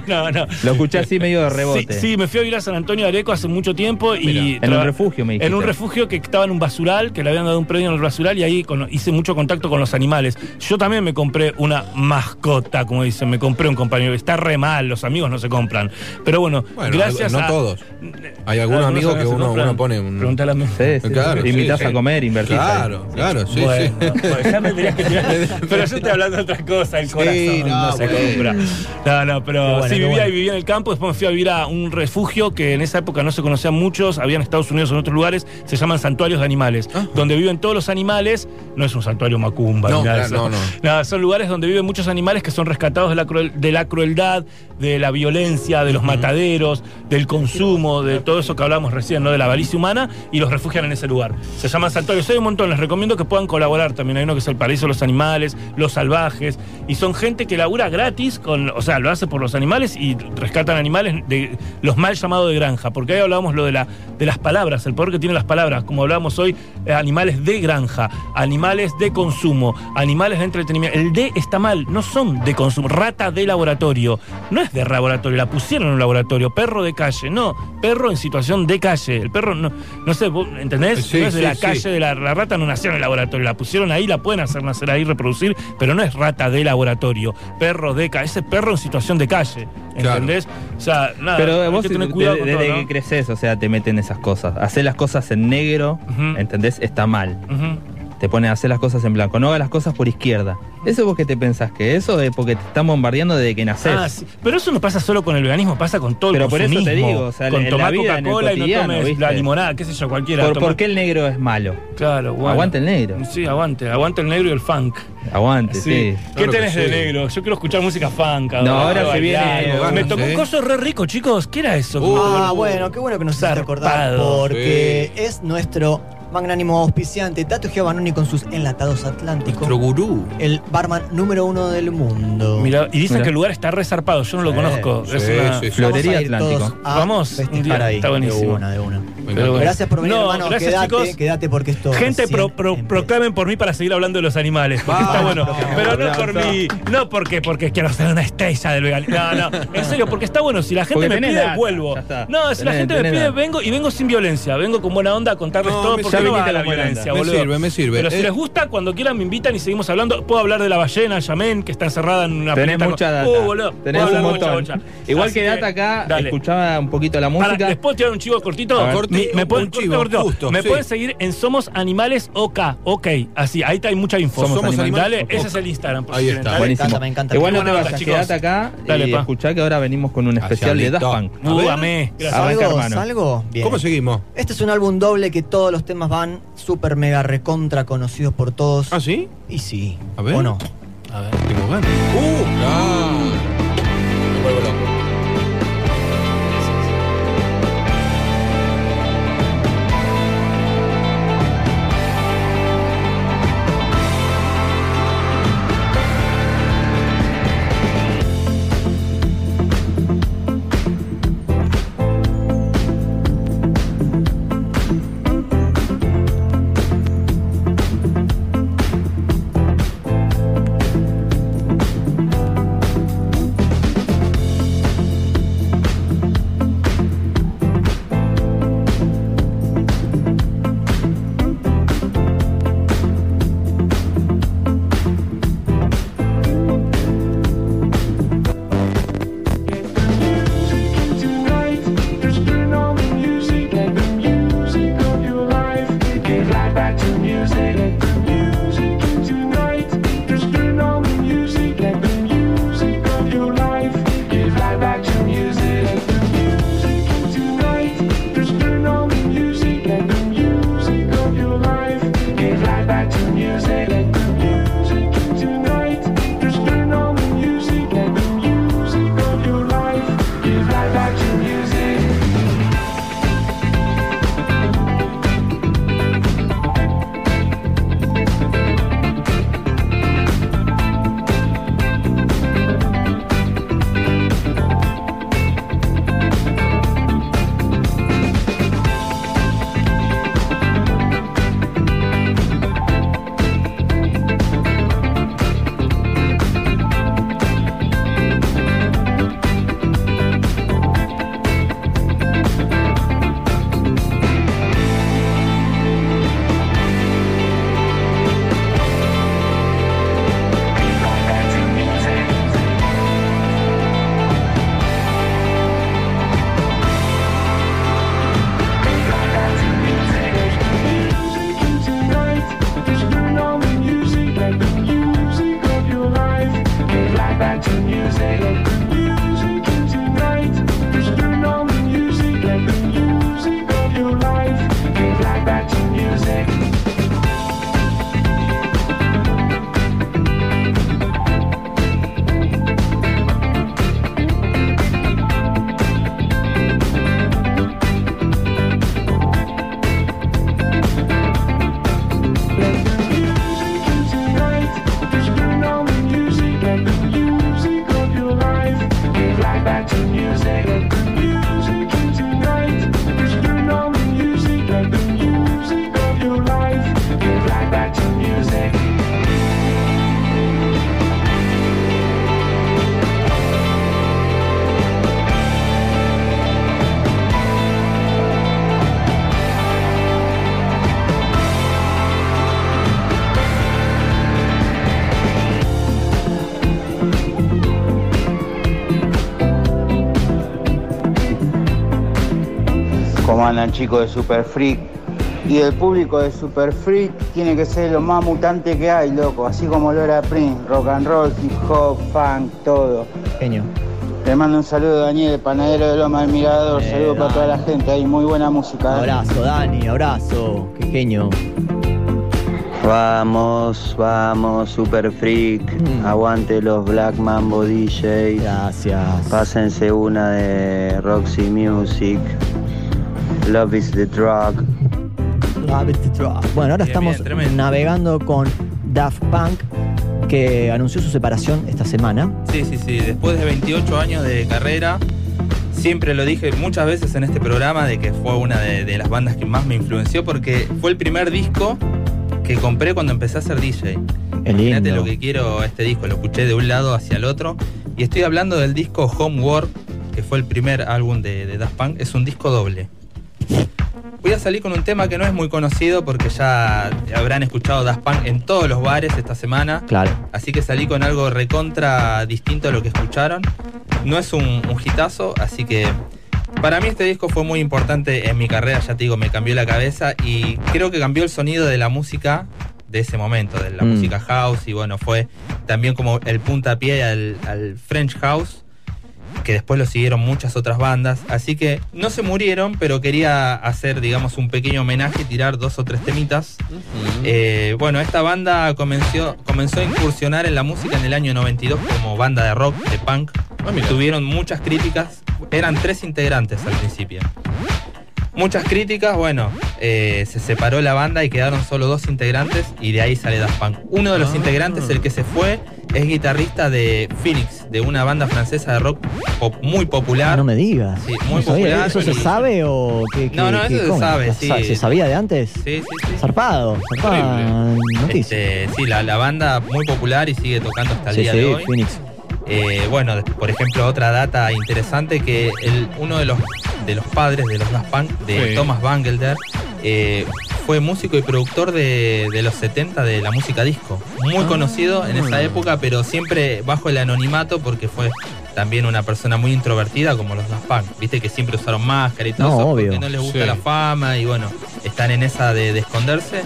No, <laughs> no. no. Lo escuché así medio de rebote. Sí, sí, me fui a vivir a San Antonio de Areco hace mucho tiempo y. Mira, en un refugio, me dijiste. En un refugio que estaba en un basural, que le habían dado un premio en el basural y ahí hice mucho contacto con los animales. Yo también me compré una mascota, como dicen, me compré un compañero. Está re mal, los amigos no se compran. Pero bueno, Bueno, gracias no a. todos. Hay algunos amigos que uno, pone un. Pregúntale a mí. Sí, sí, Claro, Invitas sí. a comer, invertís. Claro, claro, sí, bueno, sí. bueno, <laughs> ya me tendrías que tirar. <laughs> Pero yo estoy hablando de otra cosa, el Sí, corazón no, no, se bueno. compra. No, no, pero sí vivía bueno. y vivía en el campo, después me fui a vivir a un refugio que en esa época no se conocían muchos, había en Estados Unidos o en otros lugares, se llaman santuarios de animales, donde viven todos los animales, no es un santuario macumba, No, ni nada de claro, eso. no. Nada, son lugares donde viven muchos animales que son rescatados de la, cruel- de la crueldad, de la violencia, de los mataderos, del consumo, de todo eso que hablamos recién, ¿no? De la avaricia humana, y los refugian en ese lugar. Se llaman santuarios. Hay un montón, les recomiendo que puedan colaborar también. Hay uno que es el paraíso de los animales, los salvajes, y son gente que labura gratis, con, o sea, lo hace por los animales y rescatan animales de los mal llamados de granja, porque ahí hablábamos lo de, la, de las palabras, el poder que tienen las palabras, como hablábamos hoy, eh, animales de granja, animales de consumo, animales de entretenimiento. El de está mal, no son de consumo. Rata de laboratorio, no es de laboratorio, la pusieron en un laboratorio. Perro de calle, no, perro en situación de calle. El perro, no, no sé, ¿vos ¿entendés? Sí, no es de sí, la sí. De la, la rata no nació en el laboratorio, la pusieron ahí, la pueden hacer nacer ahí, reproducir, pero no es rata de laboratorio. Perro de calle, ese perro en situación de calle, Claro. ¿entendés? O sea, nada, Pero hay vos que tener cuidado con desde todo, que ¿no? creces, o sea, te meten esas cosas. Hacer las cosas en negro, Ujú. ¿entendés? Está mal. Ujú. Te ponen a hacer las cosas en blanco. No hagas las cosas por izquierda. ¿Eso vos qué te pensás? ¿Que eso es porque te están bombardeando desde que nacés? Ah, sí. Pero eso no pasa solo con el veganismo, pasa con todo Pero el por eso te digo, o sea, con tomar Coca-Cola y no tomes ¿viste? la limonada, qué sé yo, cualquiera. ¿Por, qué el negro es malo? Claro, bueno. Aguante el negro. Sí, aguante, aguante el negro y el funk. Aguante, sí. ¿Qué Claro tenés de sí. negro? Yo quiero escuchar música funk. No, ahora se viene- bailar. Me tocó un ¿eh? coso re rico, chicos. ¿Qué era eso? Uh, Ah, bueno, qué bueno que nos acordar Zarpado. porque es nuestro magnánimo auspiciante Tato Giovannoni con sus enlatados atlánticos. Nuestro gurú. El barman número uno del mundo. Mira, y dicen que el lugar está resarpado, yo no lo Sí, conozco. sí, es una... sí, sí. Florería Atlántico. Vamos, un festejar día, ahí. está buenísimo. De una, de una. Pero bueno. Gracias por venir, No, hermano. gracias, quédate, chicos. quédate porque esto. Gente, pro- pro- proclamen por mí para seguir hablando de los animales. porque está bueno. Pero no por mí. No porque, porque quiero ser una estrella del veganismo. No, no. En serio, porque está bueno. Si la gente Porque me pide, data, vuelvo. No, si la gente me pide, data. vengo y vengo sin violencia. Vengo con buena onda a contarles No, todo porque no a la violencia, Me boludo. sirve, me sirve. Pero si Eh, les gusta, cuando quieran me invitan y seguimos hablando. Puedo hablar de la ballena, Yamen, que está encerrada en una Tenés con- mucha data. Uh, boludo. Tenés un montón. bocha. Igual Así que data acá, dale. escuchaba un poquito la Para, música. ¿Les puedo tirar un chivo cortito? A ver. Corti- Mi- me un pueden, chivo, justo, me sí. pueden seguir en Somos Animales OK. Ok, así, ahí está, hay mucha info. Somos Somos Animales Dale, ese es el Instagram. por Ahí si está. Buenísimo. me encanta. Igual no te chicos. quedate acá Dale, y pa. escuchá que ahora venimos con un especial de Daft Punk. A Uh. ¿Cómo seguimos? Este es un álbum doble que todos los temas van súper mega recontra conocidos por todos. ¿Ah, sí? Y sí. A ver. ¿O no? A ver. Tengo ganas. ¡Uh! Ah. ¿Cómo andan chicos de Super Freak? Y el público de Super Freak tiene que ser lo más mutante que hay, loco. Así como Laura Prince, rock and roll, hip hop, funk, todo. Genio. Le mando un saludo a Daniel, panadero de Loma del Mirador. Eh, saludo para toda la gente ahí, muy buena música. ¿eh? Abrazo, Dani, abrazo. Qué genio. Vamos, vamos, Super Freak. Aguante los Black Mambo DJs. Gracias. Pásense una de Roxy Music. Love is the drug. Love is the drug. Bueno, ahora Bien, estamos bien, navegando con Daft Punk, que anunció su separación esta semana. Sí, sí, sí. Después de 28 años de carrera, siempre lo dije muchas veces en este programa de que fue una de, de las bandas que más me influenció porque fue el primer disco que compré cuando empecé a ser DJ. Imagínate lo que quiero este disco, lo escuché de un lado hacia el otro. Y estoy hablando del disco Homework, que fue el primer álbum de, de Daft Punk. Es un disco doble. Voy a salir con un tema que no es muy conocido porque ya habrán escuchado Daft Punk en todos los bares esta semana. Claro. Así que salí con algo recontra distinto a lo que escucharon. No es un, un hitazo, así que para mí este disco fue muy importante en mi carrera, ya te digo, me cambió la cabeza y creo que cambió el sonido de la música de ese momento, de la Mm. música house y bueno, fue también como el puntapié al, al French House, que después lo siguieron muchas otras bandas, así que no se murieron, pero quería hacer, digamos, un pequeño homenaje tirar dos o tres temitas. Eh, bueno, esta banda comenzó, comenzó a incursionar en la música en el año 92 como banda de rock, de punk. Tuvieron muchas críticas, eran tres integrantes al principio. Muchas críticas, bueno, eh, se separó la banda y quedaron solo dos integrantes y de ahí sale Daft Punk. Uno de los Ah. integrantes, el que se fue, es guitarrista de Phoenix, de una banda francesa de rock pop muy popular. Ah, No me digas. Sí, muy No popular. ¿Eso se sabe o qué? No, qué- no, qué- eso se sabe, ¿Se sa- sí. ¿Se sabía de antes? Sí, sí, sí. Zarpado, zarpada noticia. Este, sí, la, la banda muy popular y sigue tocando hasta el Sí, día sí, de hoy. Phoenix. Eh, bueno, por ejemplo, otra data interesante que el, uno de los, de los padres de los Daft Punk, de Sí. Thomas Bangalter, eh, fue músico y productor de, de los 70 de la música disco. Muy conocido en esa época, pero siempre bajo el anonimato porque fue también una persona muy introvertida como los Daft Punk. Viste que siempre usaron máscara y todo No, eso obvio. porque no les gusta Sí. la fama y bueno, están en esa de, de esconderse.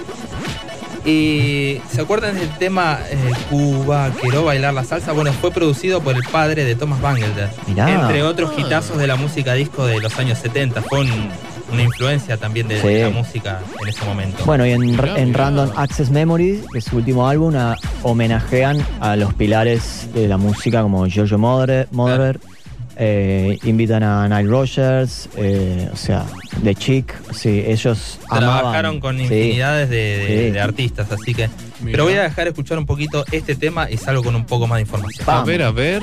Y ¿se acuerdan del tema eh, Cuba, quiero bailar la salsa? Bueno, fue producido por el padre de Thomas Bangalter. Entre otros hitazos de la música disco de los años 70. Fue un- una influencia también de, de Sí. la música en ese momento. Bueno, y en, Mirá, en mirá. Random Access Memories, que es su último álbum, a- homenajean a los pilares de la música como Giorgio Moroder, Moroder, eh, invitan a Nile Rogers, eh, o sea, The Chick, sí, ellos trabajaron con infinidades de, artistas, así que. Pero voy a dejar escuchar un poquito este tema y salgo con un poco más de información. A ver, a ver.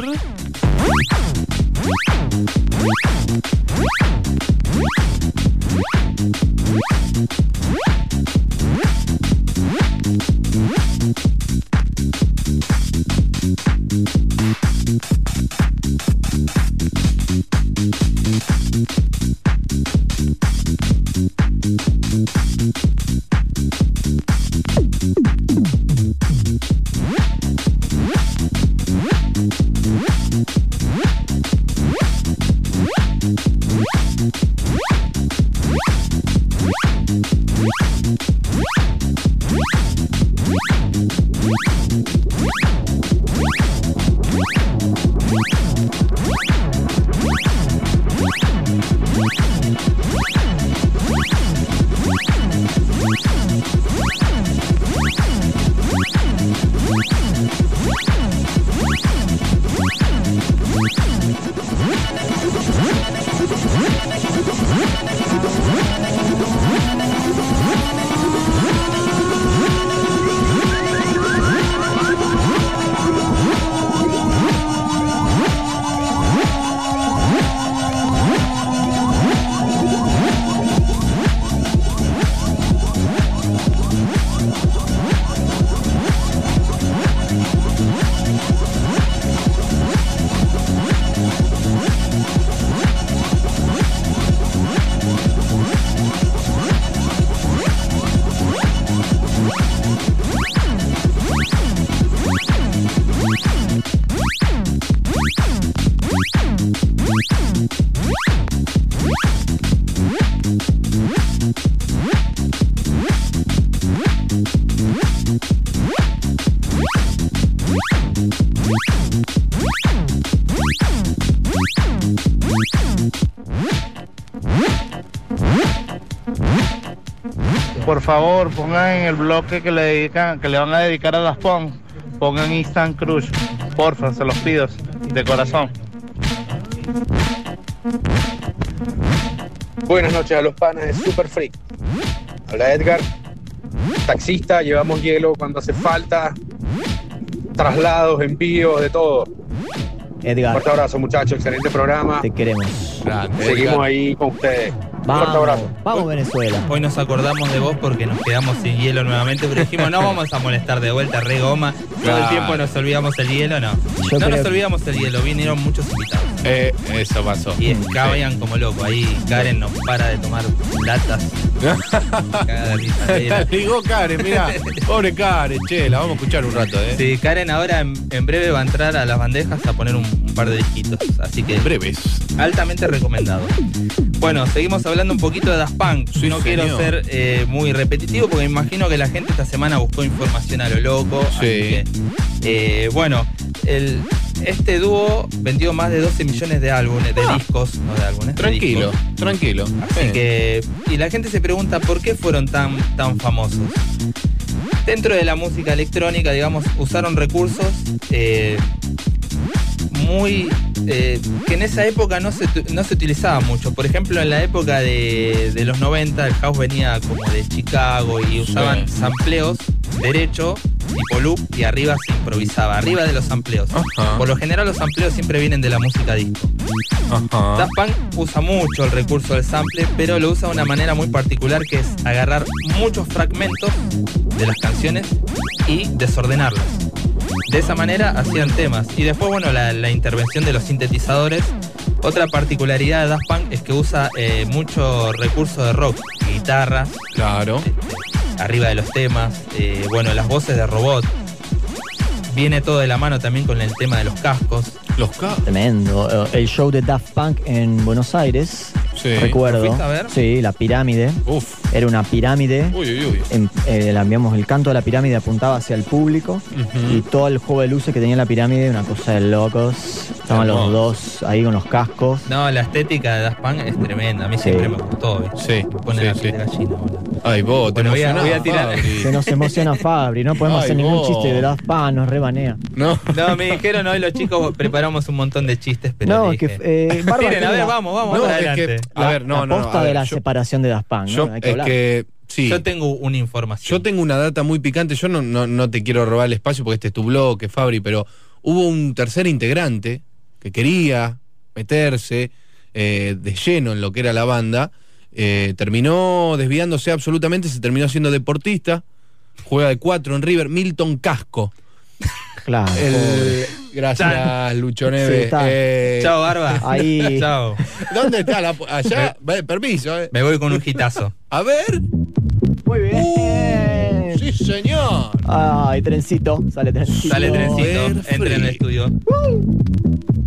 Favor, pongan en el bloque que le dedican, que le van a dedicar a Daft Punk, pongan Instant Crush. Porfa, se los pido, de corazón. Buenas noches a los panas de Super Freak. Hola Edgar, taxista, llevamos hielo cuando hace falta, traslados, envíos, de todo. Edgar. Fuerte abrazo muchachos, excelente programa. Te queremos. Seguimos ahí con ustedes. Vamos Venezuela. Hoy nos acordamos de vos porque nos quedamos sin hielo nuevamente, pero dijimos no vamos a molestar de vuelta, re goma. Todo Claro. el tiempo nos olvidamos el hielo, no. Yo no nos olvidamos el hielo, vinieron muchos invitados. Eh, eso pasó. Y escabean como loco. Ahí Karen nos para de tomar latas. Ligó <laughs> Karen, mirá. Pobre Karen, che, la vamos a escuchar un rato, eh. Sí, Karen ahora en, en breve va a entrar a las bandejas a poner un, un par de disquitos. Así que. Breves. Altamente recomendado. Bueno, seguimos hablando un poquito de Daft Punk. no quiero ser eh, muy repetitivo porque me imagino que la gente esta semana buscó información a lo loco. así que, eh, bueno, el, este dúo vendió más de 12 millones de álbumes, de discos, no de álbumes. de Tranquilo, discos. tranquilo. Así Eh. que. Y la gente se pregunta por qué fueron tan, tan famosos. Dentro de la música electrónica, digamos, usaron recursos eh, muy. eh, que en esa época no se, no se utilizaba mucho. Por ejemplo, en la época de, de los 90, el house venía como de Chicago y usaban Sí. sampleos derecho, tipo loop, y arriba se improvisaba, arriba de los sampleos. Por lo general, los sampleos siempre vienen de la música disco. Daft Punk usa mucho el recurso del sample, pero lo usa de una manera muy particular que es agarrar muchos fragmentos de las canciones y desordenarlos. De esa manera hacían temas. Y después, bueno, la, la intervención de los sintetizadores. Otra particularidad de Daft Punk es que usa eh, mucho recurso de rock, guitarras. Claro. Arriba de los temas. eh, bueno, las voces de robot. Viene todo de la mano también con el tema de los cascos. Los cascos. Tremendo. Eh, El show de Daft Punk en Buenos Aires. Sí. Recuerdo. ¿Lo fuiste a ver? Sí, la pirámide. Uf. Era una pirámide. Uy, uy, uy. En- eh, la- digamos, el canto de la pirámide apuntaba hacia el público y todo el juego de luces que tenía la pirámide, una cosa de locos. Estaban los dos ahí con los cascos. No, la estética de Daft Punk es tremenda. A mí Sí. siempre me gustó. Sí. Me pone sí, la sí. piel de gallina, boludo. Ay, vos, te Bueno, voy a- emocionás, voy a tirar- Fabri. Se nos emociona Fabri, no podemos Ay, hacer ningún vos. chiste de Daft Punk, nos rebanea. No. No, me dijeron hoy los chicos preparamos un montón de chistes, pero No, le que dije, eh, <laughs> Miren, a ver, vamos, vamos, No, es que- a ver, no, la no, no, de ver, la yo- separación de Punk, ¿no? Yo, Hay que es hablar. que, sí. Yo tengo una información. Yo tengo una data muy picante. Yo no, no, no te quiero robar el espacio porque este es tu blog, Fabri, pero hubo un tercer integrante que quería meterse eh, de lleno en lo que era la banda. Eh, terminó desviándose absolutamente, se terminó siendo deportista. Juega de cuatro en River, Milton Casco. Claro. El- gracias, Lucho Sí, Neves. Eh, Chao, Barba. Ahí. <laughs> Chao. ¿Dónde está la.? Allá. Permiso, eh. Me voy con un hitazo. <laughs> A ver. Muy bien. Sí, señor. Ay, trencito. Sale trencito. Sale trencito, entre en el estudio. Around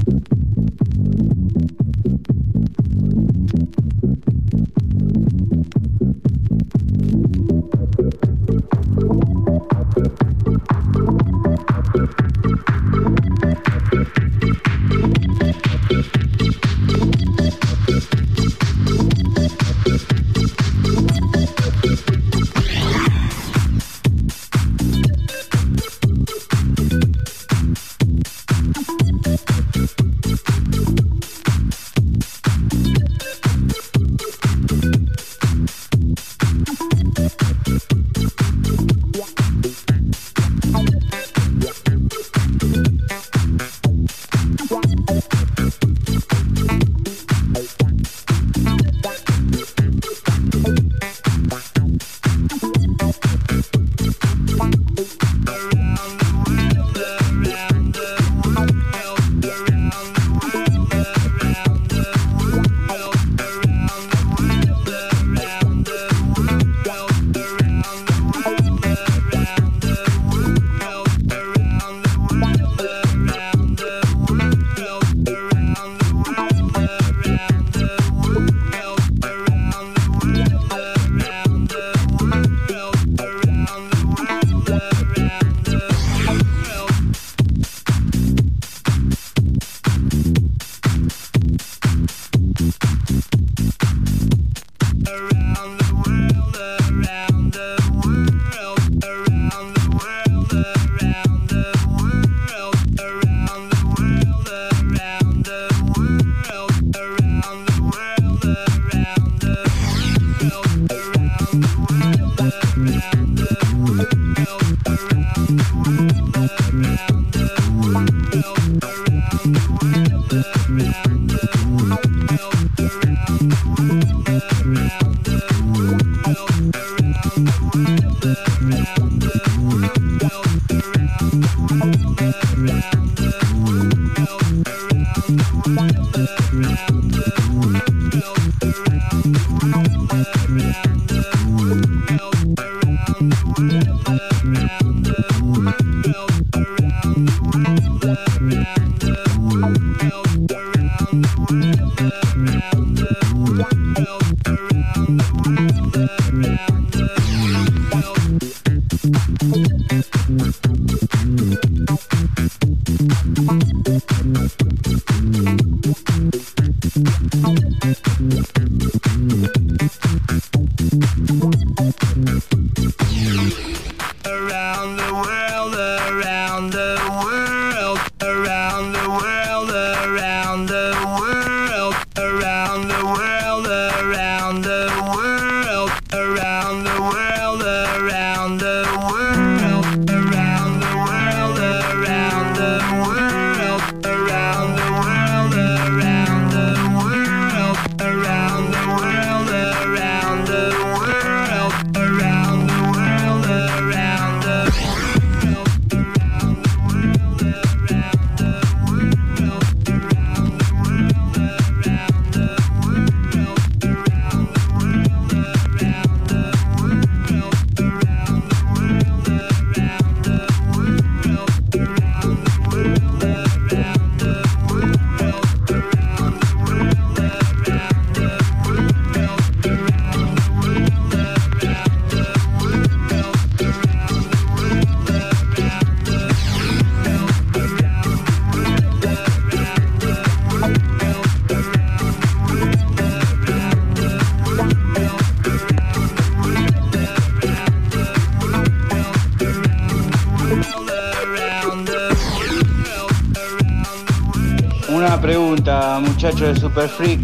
muchachos de Super Freak.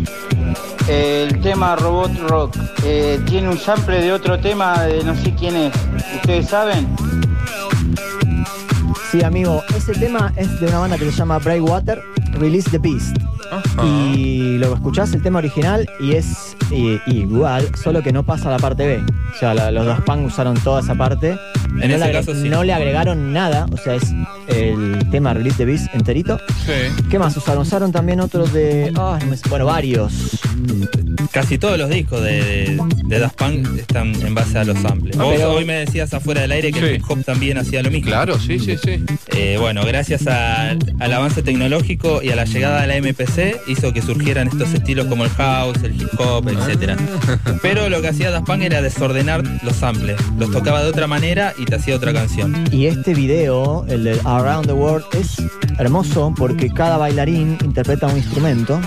El tema Robot Rock eh, tiene un sample de otro tema de no sé quién es. ¿Ustedes saben? Sí, amigo, ese tema es de una banda que se llama Brightwater, Release the Beast. Y lo escuchás el tema original y es eh, igual, solo que no pasa la parte B. O sea, la- los Daft Punk usaron toda esa parte. En no, ese le, agre- caso sí. no le agregaron nada, o sea, es el tema Release the Beast enterito. Sí. ¿Qué más usaron? Usaron también otros de. ah, no me- bueno, varios. Casi todos los discos de, de, de Daft Punk están en base a los samples. Ah, Vos pero- hoy me decías afuera del aire que el hip hop también hacía lo mismo. Claro, sí, sí, sí. Eh, bueno, gracias a- al avance tecnológico y a la llegada de la MPC hizo que surgieran estos estilos como el house, el hip hop, etcétera. Pero lo que hacía Daft Punk era desordenar los samples. Los tocaba de otra manera y te hacía otra canción. Y este video, el de Around the World, es hermoso porque cada bailarín interpreta un instrumento.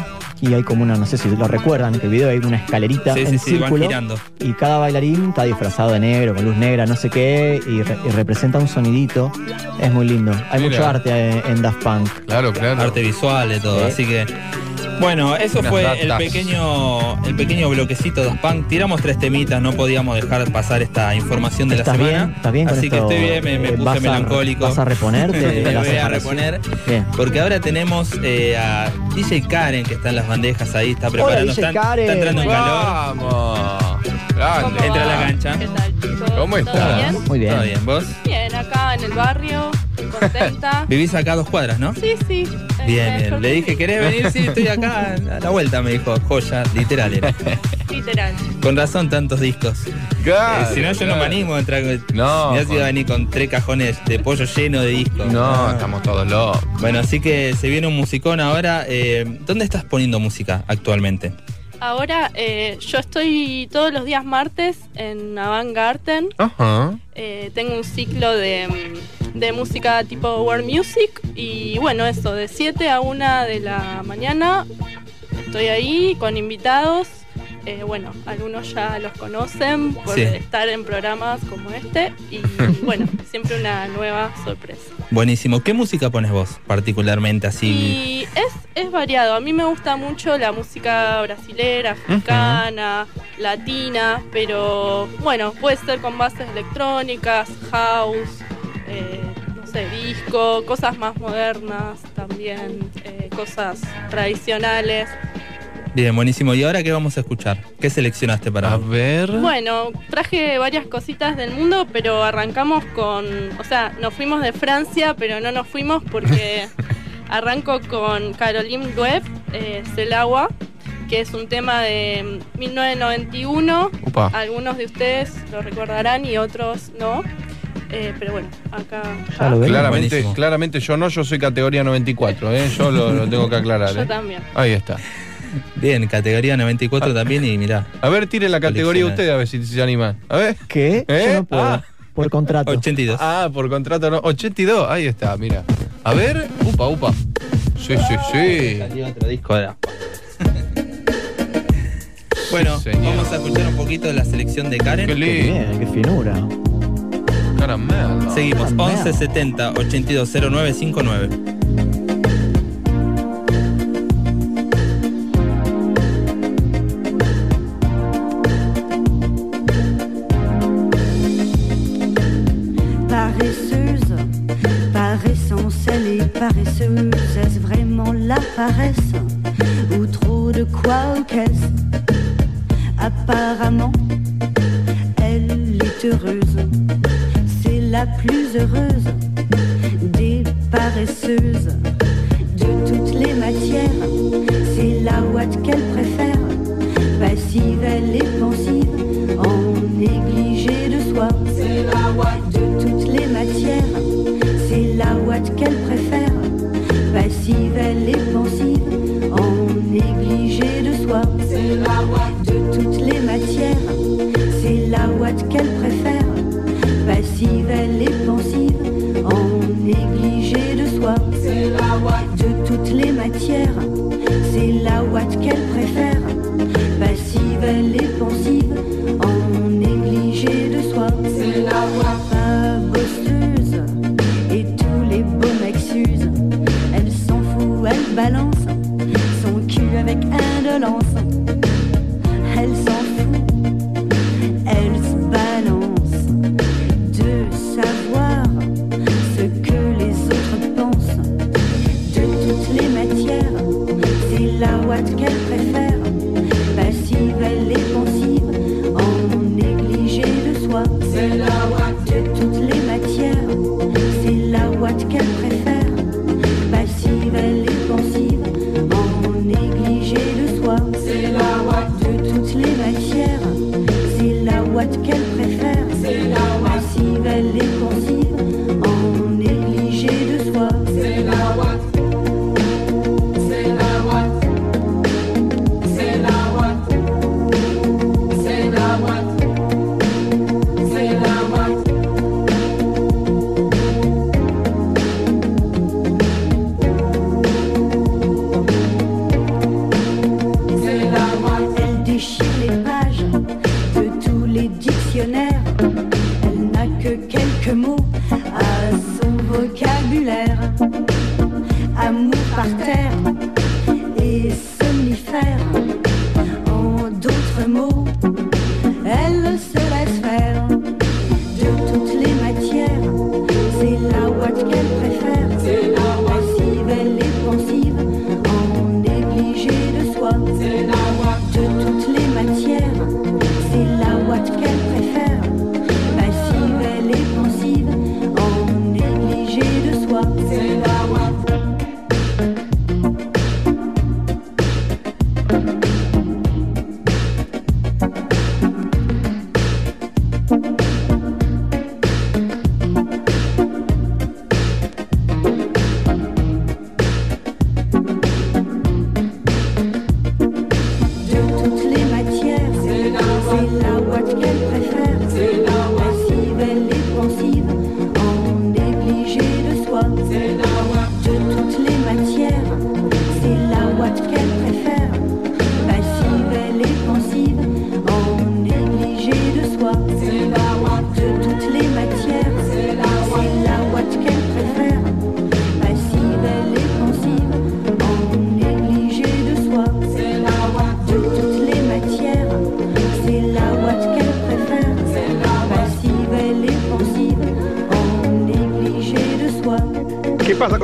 Y hay como una, no sé si lo recuerdan, que el video hay una escalerita Sí, en sí, sí, van círculo. girando. Y cada bailarín está disfrazado de negro, con luz negra, no sé qué, y, re- y representa un sonidito. Es muy lindo. Hay Mira. mucho arte en, en Daft Punk. Claro, claro. Arte visual de todo. Sí. Así que. Bueno, eso Unas fue el pequeño, el pequeño bloquecito de Punk. Tiramos tres temitas, no podíamos dejar pasar esta información de la ¿Estás semana. bien? ¿Estás bien con Así que esto? estoy bien, me, me Eh, puse vas a- melancólico. vas a reponerte <laughs> me voy a reponer. Bien. Porque ahora tenemos eh, a DJ Karen que está en las bandejas ahí, está preparando. DJ está, Karen. está entrando en calor. Vamos. Grande. Entra a la cancha. ¿Qué tal, chicos? ¿Cómo ¿Todo estás? bien? Muy bien. Todo bien, ¿vos? Bien, acá en el barrio, contenta. <laughs> Vivís acá a dos cuadras, ¿no? Sí, sí. Eh, Bien, mejor bien. Le dije, ¿querés venir? Sí, estoy acá <laughs> a la vuelta, me dijo. Joya, literal era. <laughs> Literal. Con razón, tantos discos. Claro, Eh, si no, yo no me animo a entrar. No, Me has ido con- a venir con tres cajones de pollo lleno de discos. No, Ah. estamos todos locos. Bueno, así que se viene un musicón ahora. Eh, ¿Dónde estás poniendo música actualmente? Ahora, eh, yo estoy todos los días martes en Avant Garden. Ajá. Eh, tengo un ciclo de, mm, de música tipo world music. Y bueno, eso, de 7 a 1 de la mañana estoy ahí con invitados. Eh, bueno, algunos ya los conocen por Sí. estar en programas como este. Y <laughs> bueno, siempre una nueva sorpresa. Buenísimo. ¿Qué música pones vos, particularmente así? Y es, es variado. A mí me gusta mucho la música brasilera, africana, latina, pero bueno, puede ser con bases electrónicas, house, eh, no sé, disco, cosas más modernas también, eh, cosas tradicionales. Bien, buenísimo. ¿Y ahora qué vamos a escuchar? ¿Qué seleccionaste para? Ver. Bueno, traje varias cositas del mundo, pero arrancamos con. O sea, nos fuimos de Francia, pero no nos fuimos porque <laughs> arranco con Caroline Duev, eh, Celagua, que es un tema de 1991. Upa. Algunos de ustedes lo recordarán y otros no. Eh, pero bueno, acá. Claramente, claramente yo no, yo soy categoría 94, ¿eh? yo lo, tengo que aclarar. <laughs> yo ¿eh? también. Ahí está. Bien, categoría 94 ah. también y mirá. A ver, tire la categoría usted a ver si se anima. A ver. ¿Qué? Yo ¿Eh? ah. Por contrato. 82. <laughs> Ah, por contrato no. 82, ahí está, mira. A ver. Upa, upa. Sí, sí, sí. Salió otro disco ahora. <laughs> bueno, vamos a escuchar un poquito de la selección de Karen. Qué lindo. Qué finura. Caramelo. Seguimos, 1170 820959. paresse? Ou trop de quoi ou qu'est. Apparemment, elle est heureuse la plus heureuse des paresseuses de toutes les matières. C'est la ouate qu'elle préfère, passive, elle est pensive, en négligée de soi. C'est la ouate de toutes les matières, c'est la ouate qu'elle préfère, passive, elle est pensive, en négligée de soi. C'est la ouate de toutes les matières. frontières. será.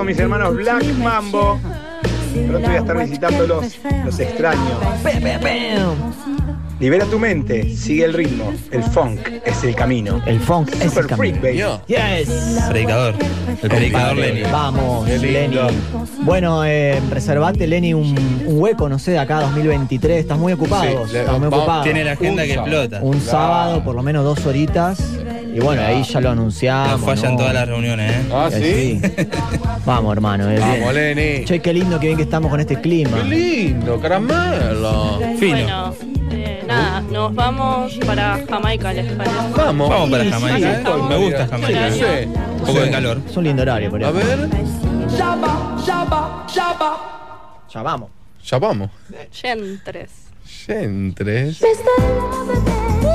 mis hermanos Black Mambo. Pronto voy a estar visitándolos. Los extraños. Libera tu mente, sigue el ritmo. El funk es el camino. El funk es el camino. Freak, Yo. Yes. Predicador. El predicador Lenny. Vamos, Lenny. Bueno, eh, reservate, Lenny, un, hueco, no sé, de acá 2023. Estás muy ocupado. Sí, estás muy ocupado. Tiene la agenda que explota. Un sábado, por lo menos dos horitas. Y bueno, ahí ya lo anunciamos. No fallan todas las reuniones, ¿eh? Ah, eh, sí. <laughs> Vamos, hermano. eh, Vamos, bien. Lenny. Che, qué lindo, qué bien que estamos con este clima. Qué lindo, caramelo. Fino. Bueno, eh, nada, nos vamos para Jamaica, ¿les parece? Vamos. Vamos para Sí, Jamaica. sí, ¿eh? sí. Me gusta Jamaica. Sí. Un poco de calor. Es un lindo horario, por A ver. Ya vamos. Ya vamos. Gen 3. Gentres. I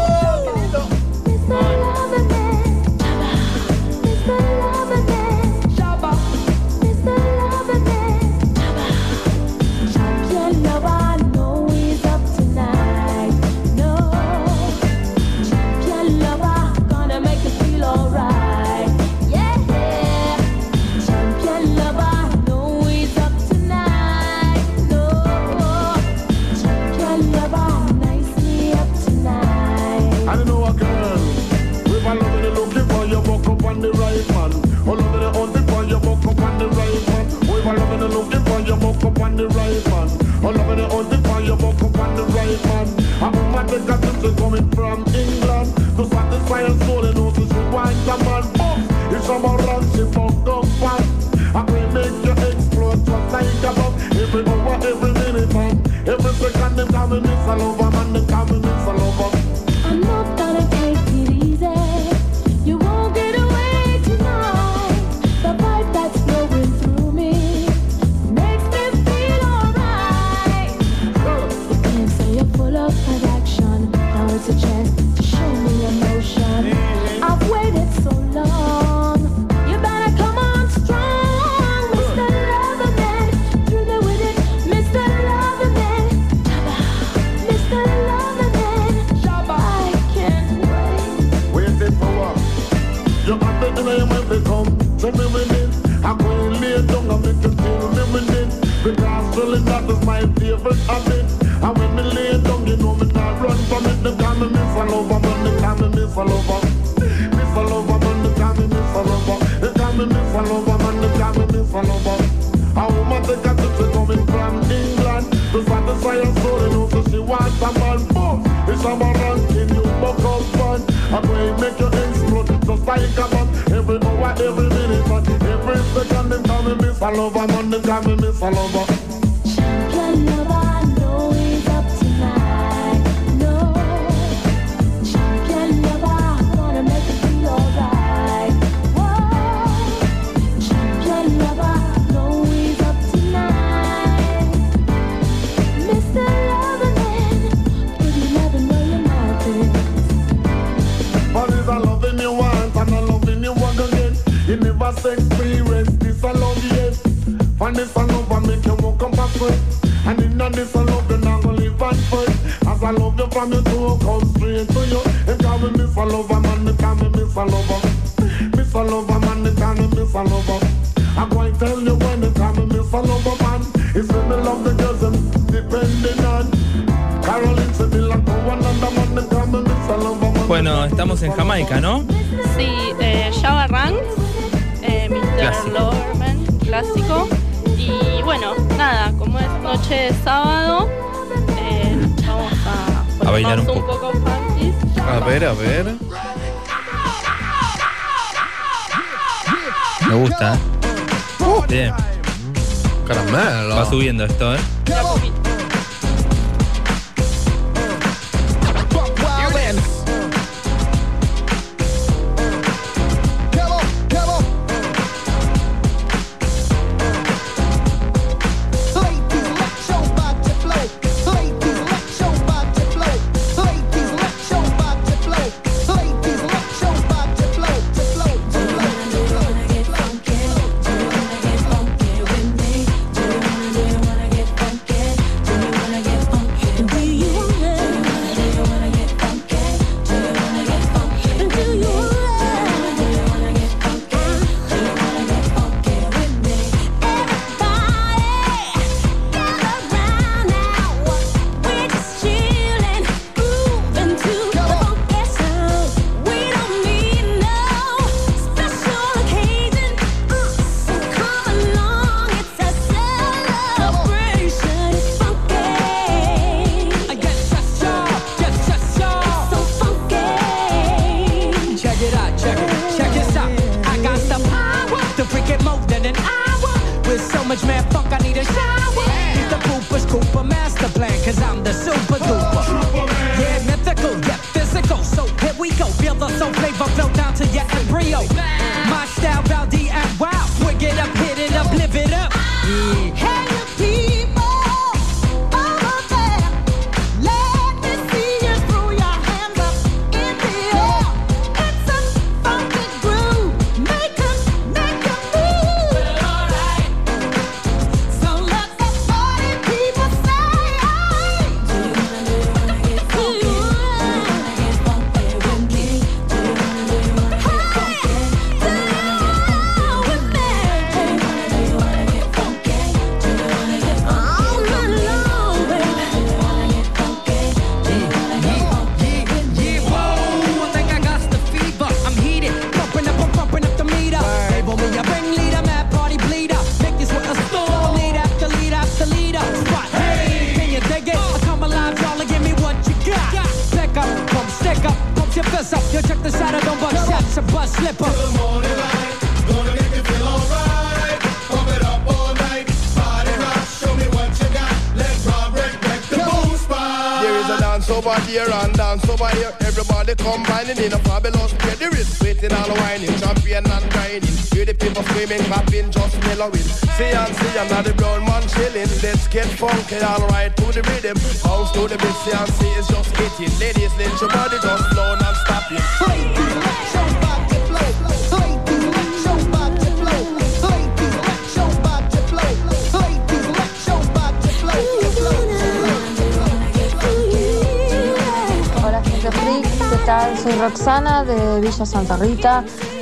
right man. Love in the hunting for you, buck up on the right man. I'm A woman that got this coming from England to satisfy her soul and also she wants a man. But if someone runs, she buck up fast. I will make you explode just like a bomb. Every hour, every minute, man. Every second, them call me Miss a call me Miss a Lover. Miss a Lover, man, they call me Miss a Lover. They call me Miss a Lover, man, they call me Miss a Lover. A woman they got to coming from England To satisfy her soul and also she wants a man But it's a man ranking you buck up fun I'm going to make you explode just like a bomb Every hour, every minute, man Every second them call me Miss a Lover Man, they call me Miss a And in a this a love you not gonna live and fight. As I love you from your toe come straight to you. Me Miss a lover man, they call me Miss a lover. Miss a lover man, they call me Miss a lover. I'm going to tell you when me Miss a lover man. It's when me love the girls them depending on Caroline Sevilla, go another man, they call me Miss a lover man. Bueno, estamos en Jamaica, ¿no? Sí, eh, Java Ranks, eh, Mr. Loverman, clásico. Y bueno, nada, noche de sábado, eh, vamos a, A bailar un poco. poco funky. A ver, a ver. Me gusta, ¿eh? Bien. Caramelo. Va subiendo esto, ¿eh?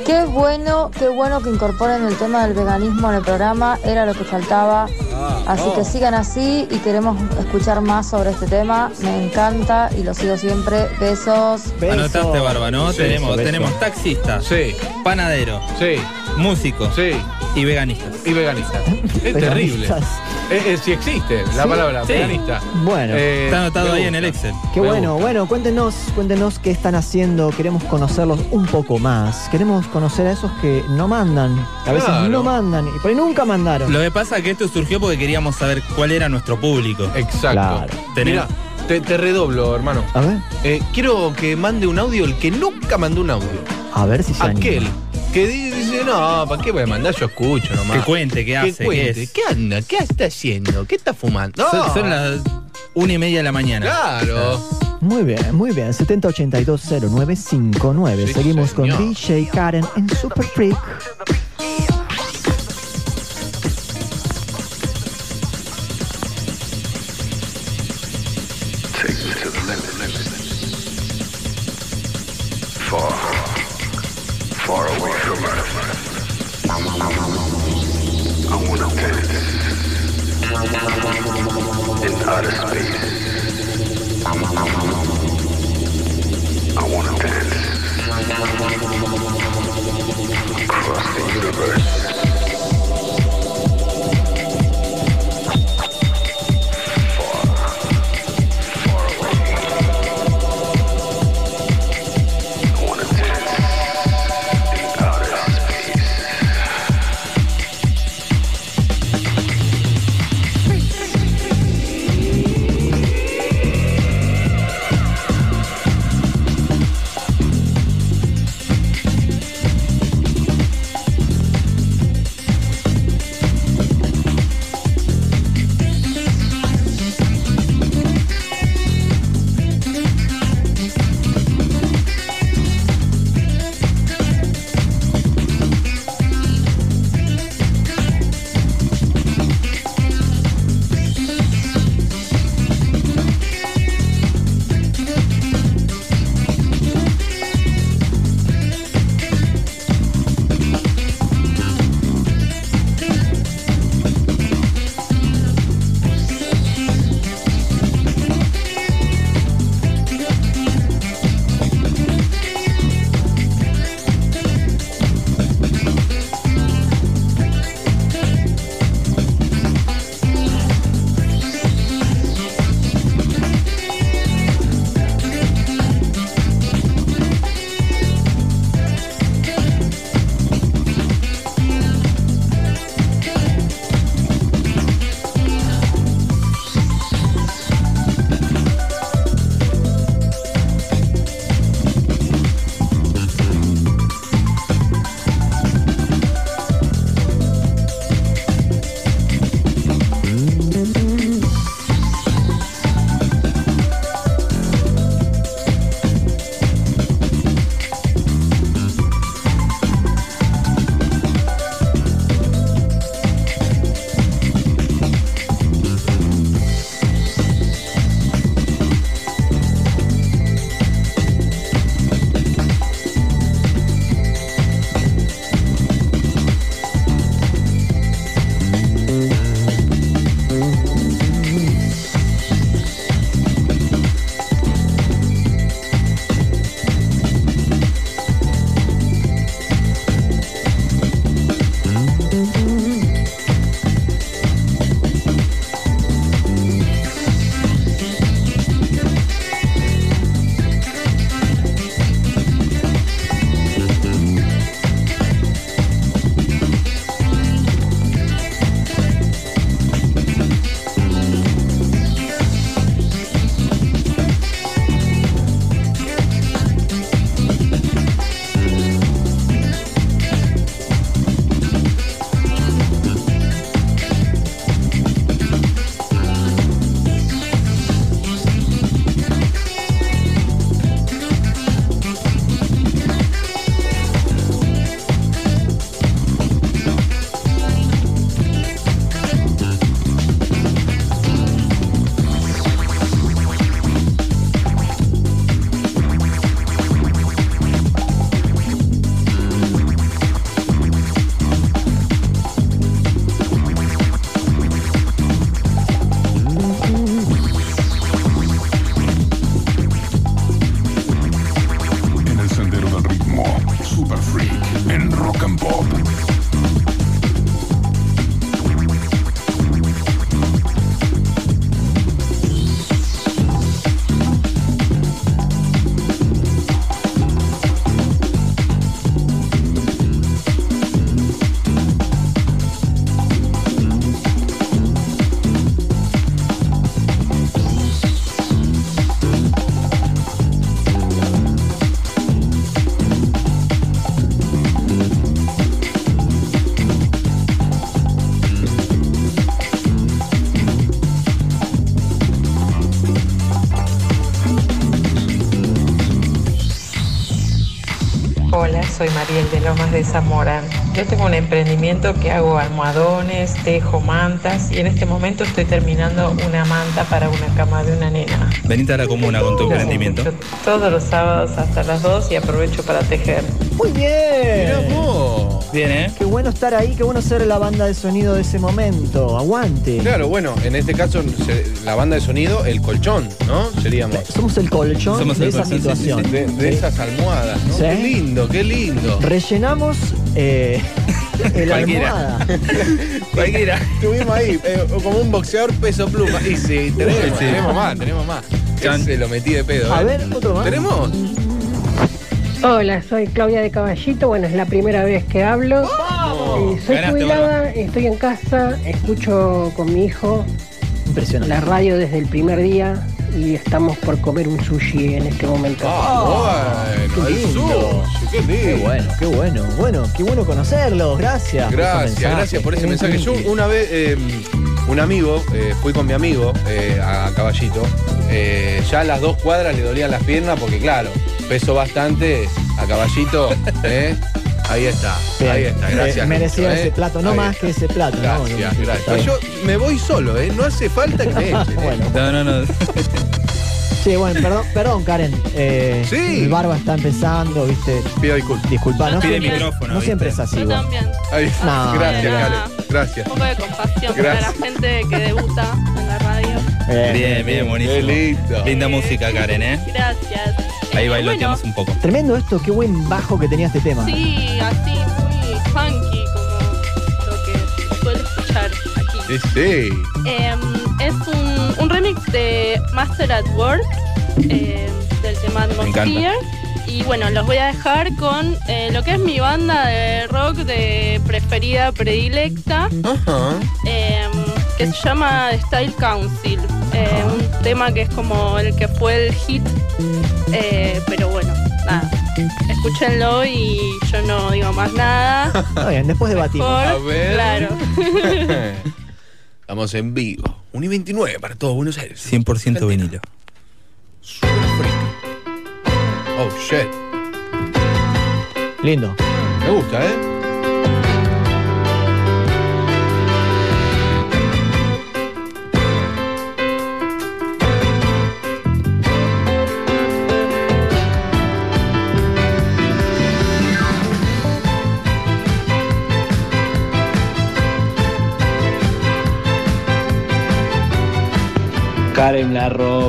Qué bueno, qué bueno que incorporen el tema del veganismo en el programa, era lo que faltaba. Así que sigan así y queremos escuchar más sobre este tema. Me encanta y lo sigo siempre. Besos. Anotaste, Barba, ¿no? Sí, tenemos, beso. tenemos taxista, Sí. panadero, Sí. músico Sí. y veganistas. Y veganista. Es terrible. <laughs> Eh, eh, si existe la Sí. palabra Sí. veganista. Bueno. Eh, Está anotado ahí en el Excel. Qué Me bueno, gusta. bueno, cuéntenos, cuéntenos qué están haciendo, queremos conocerlos un poco más, queremos conocer a esos que no mandan, a veces Claro. no mandan y por ahí nunca mandaron. Lo que pasa es que esto surgió porque queríamos saber cuál era nuestro público. Exacto. Claro. Tener- te, te redoblo, hermano. A ver, Eh, quiero que mande un audio el que nunca mandó un audio. a ver si se anima. Aquel que dice, no, ¿para qué voy a mandar? Yo escucho nomás. Que cuente, qué hace, qué cuente. es. ¿Qué anda? ¿Qué está haciendo? ¿Qué está fumando? Son, las una y media de la mañana. Claro. Muy bien, muy bien, 70820959. Sí, Seguimos señor. con DJ Karen en Super Freak. I wanna dance in outer space. I wanna dance across the universe. Soy Mariel de Lomas de Zamora. Yo tengo un emprendimiento que hago almohadones, tejo mantas y en este momento estoy terminando una manta para una cama de una nena. Venite a la comuna con tu emprendimiento. Todos los sábados hasta las 2 y aprovecho para tejer. Muy bien. Bien, ¿eh? Qué bueno estar ahí, qué bueno ser la banda de sonido de ese momento. Aguante. Claro, bueno, en este caso se- la banda de sonido, el colchón, ¿no? Seríamos. Somos el colchón Somos de el esa colchón, sí, sí, situación. sí, de- de esas almohadas, ¿no? Sí. Qué lindo, qué lindo. Rellenamos eh, <laughs> el Cualquiera. almohada. <laughs> Cualquiera. Estuvimos ahí, eh, como un boxeador peso pluma. Y sí, tenemos, Sí. tenemos más, tenemos más. Se lo metí de pedo. A ¿eh? ver, otro más. ¿Tenemos? Hola, soy Claudia de Caballito. Bueno, es la primera vez que hablo. Eh, soy Ganaste, jubilada, estoy en casa, escucho con mi hijo Impresionante. la radio desde el primer día y estamos por comer un sushi en este momento. Ah, bueno, qué lindo. sushi, qué lindo. Qué bueno, qué bueno. Bueno, qué bueno conocerlos. Gracias. por Gracias, mensaje. gracias por ese mensaje. Yo una vez, eh, un amigo, eh, fui con mi amigo eh, a Caballito. eh, ya a las dos cuadras le dolían las piernas porque, claro, peso bastante a Caballito. eh, ahí está, Bien. ahí está. Gracias. Eh, merecía Lucho, eh. ese plato, no Ahí más está. que ese plato. ¿no? Gracias, No, gracias. está bien. Yo me voy solo, ¿eh? No hace falta que me <laughs> echen. ¿eh? Bueno. No, no, no. <laughs> Sí, bueno, perdón, perdón Karen. Eh, Sí. El barba está empezando, viste. Pido disculpas. Disculpa, no, Pide siempre- micrófono, no siempre es así. Yo también. Ahí- No, gracias, no, no. Karen. Gracias. Un poco de compasión para Gracias. la gente que debuta en la radio. Bien, bien, buenísimo. Qué lindo. Linda música, Karen, ¿eh? Gracias. Ahí Eh, bailoteamos un poco. Tremendo esto, qué buen bajo que tenía este tema. Sí, así muy funky como lo que suelo escuchar aquí. Sí, sí. Em, es un, un remix de Master at Work em, del tema. Atmosphere. Y bueno, los voy a dejar con eh, lo que es mi banda de rock de preferida, predilecta, Ajá. em, que se llama Style Council. Eh, un tema que es como el que fue el hit. Eh, pero bueno, nada. Escúchenlo y yo no digo más nada. <laughs> Está bien, después debatimos. Mejor, A ver. Claro. <laughs> Estamos en vivo. 1 y 29 para todo Buenos Aires. 100% vinilo. Oh, shit. Lindo. Me gusta, ¿eh?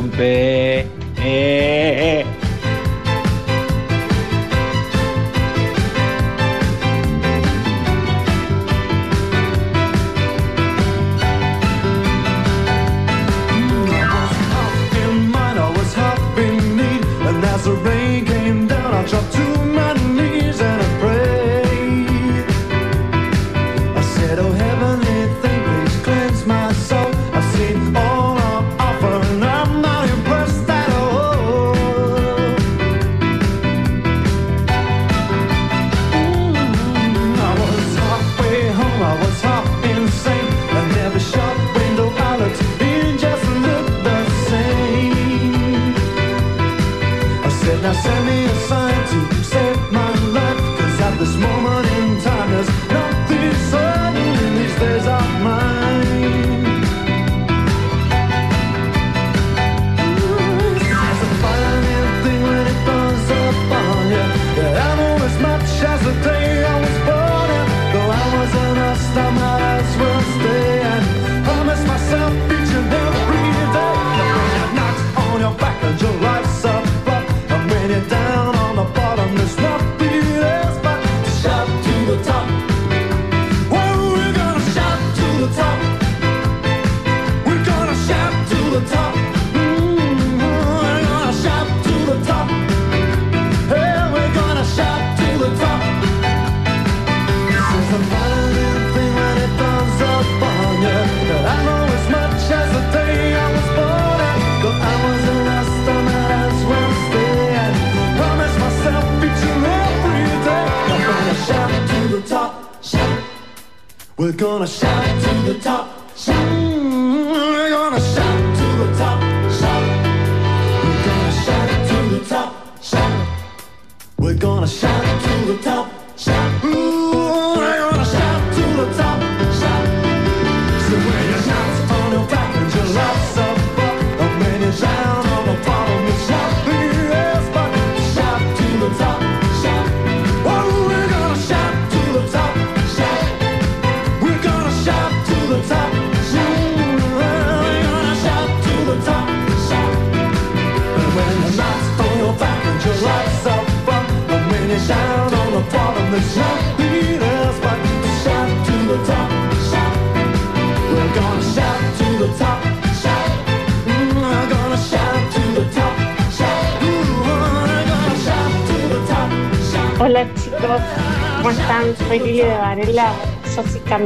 La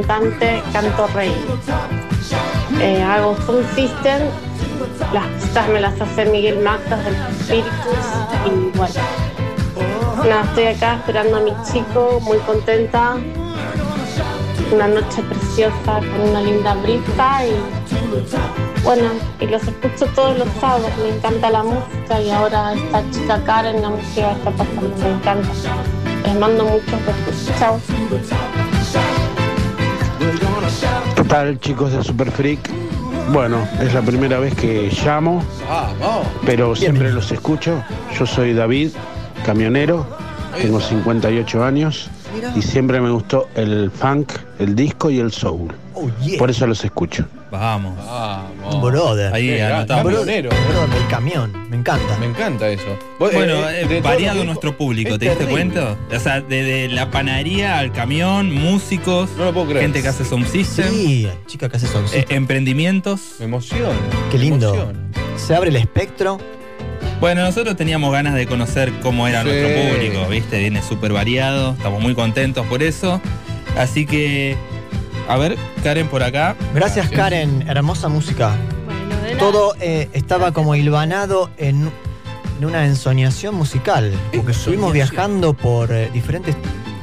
cantante, canto rey. Eh, hago Sound System, las pistas me las hace Miguel Mactas del Espíritus y bueno, nada, estoy acá esperando a mi chico, muy contenta. Una noche preciosa con una linda brisa y bueno, y los escucho todos los sábados, me encanta la música y ahora esta chica Karen, la música está pasando, me encanta. Les mando muchos besos. Chao. ¿Qué tal chicos de Super Freak? Bueno, es la primera vez que llamo, pero siempre los escucho. Yo soy David, camionero, tengo 58 años y siempre me gustó el funk, el disco y el soul. Por eso los escucho. Vamos. Un brother. Ahí anotamos. brother, del camión. Me encanta. Me encanta eso. Bueno, eh, eh, variado lo nuestro público, ¿te diste cuenta? O sea, desde la panadería al camión, músicos, gente que hace sound system. Sí, chica que hace sound eh, emprendimientos. Me emociona. Qué lindo. Se abre el espectro. Bueno, nosotros teníamos ganas de conocer cómo era Sí. nuestro público, ¿viste? Viene súper variado, estamos muy contentos por eso. Así que, a ver, Karen por acá. Gracias, Karen. Hermosa música. Todo eh, estaba como hilvanado en, en una ensoñación musical. Porque estuvimos viajando por eh, diferentes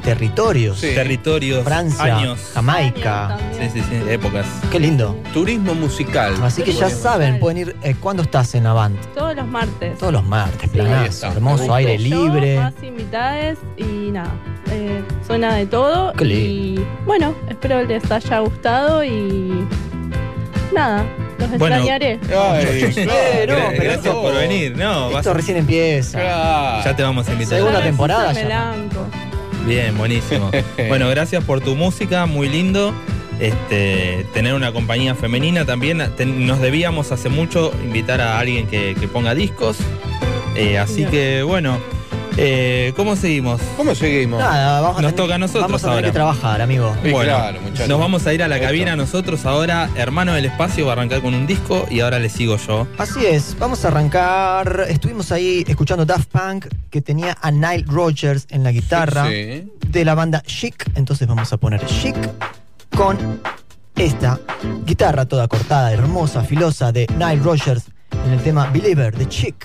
territorios. Territorios, Francia, años. Jamaica. Sí, sí, sí, épocas. Qué lindo. Turismo musical. Así que ya saben, pueden ir. eh, ¿Cuándo estás en Avant? Todos los martes. Todos los martes, planazo, hermoso, aire Yo, libre. más invitadas y nada. eh, suena de todo. Qué y bueno, espero les haya gustado y nada, los Bueno, extrañaré. Eh, no, pero gracias esto- por venir. No, Esto recién empieza. ya te vamos a invitar. Segunda temporada ya. Bien, buenísimo. <laughs> bueno, gracias por tu música, muy lindo. Este, tener una compañía femenina también. Te- nos debíamos hace mucho invitar a alguien que, que ponga discos. Eh, así que bueno, eh, ¿cómo seguimos? ¿Cómo seguimos? Nada, vamos a Nos tener- toca a nosotros vamos a tener ahora. que trabajar, amigo. Sí, Bueno, claro, muchachos. nos vamos a ir a la cabina nosotros ahora. Hermano del Espacio va a arrancar con un disco y ahora le sigo yo. Así es, vamos a arrancar. Estuvimos ahí escuchando Daft Punk, que tenía a Nile Rodgers en la guitarra Sí. de la banda Chic. Entonces vamos a poner Chic con esta guitarra toda cortada, hermosa, filosa de Nile Rodgers en el tema Believer de Chic.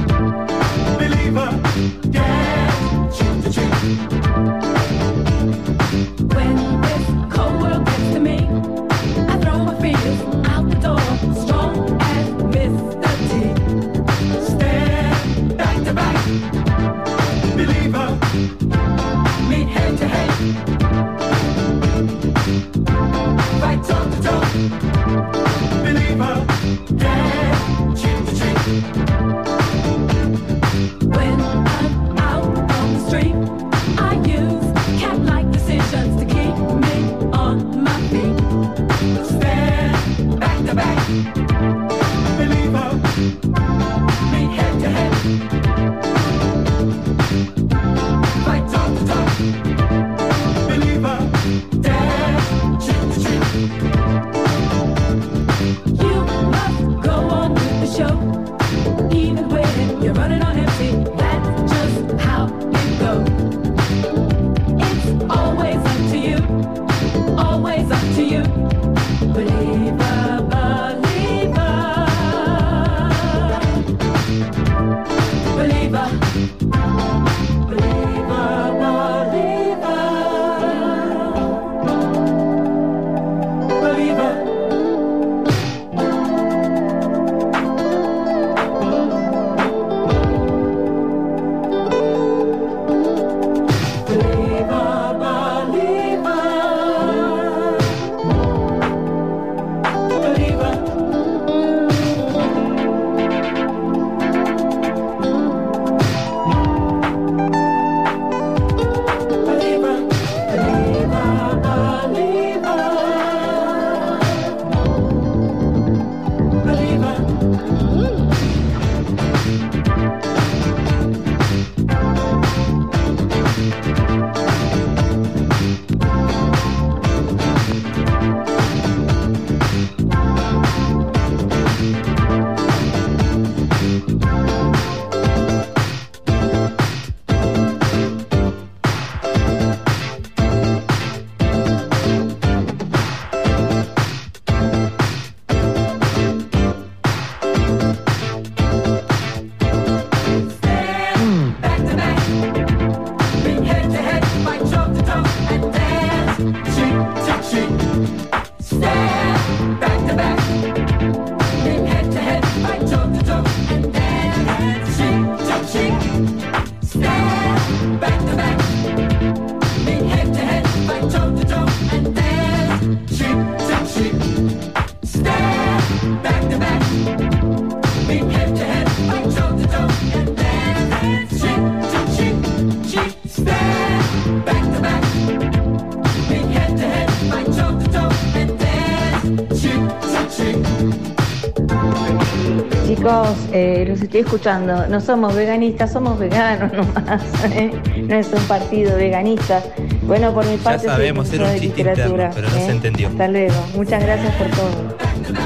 Chicos, eh, los estoy escuchando. No somos veganistas, somos veganos <laughs> nomás. ¿eh? No es un partido veganista. Bueno, por mi Ya parte, soy sabemos, era un chiste literatura. interno, pero no ¿eh? se entendió. Hasta luego. Muchas gracias por todo.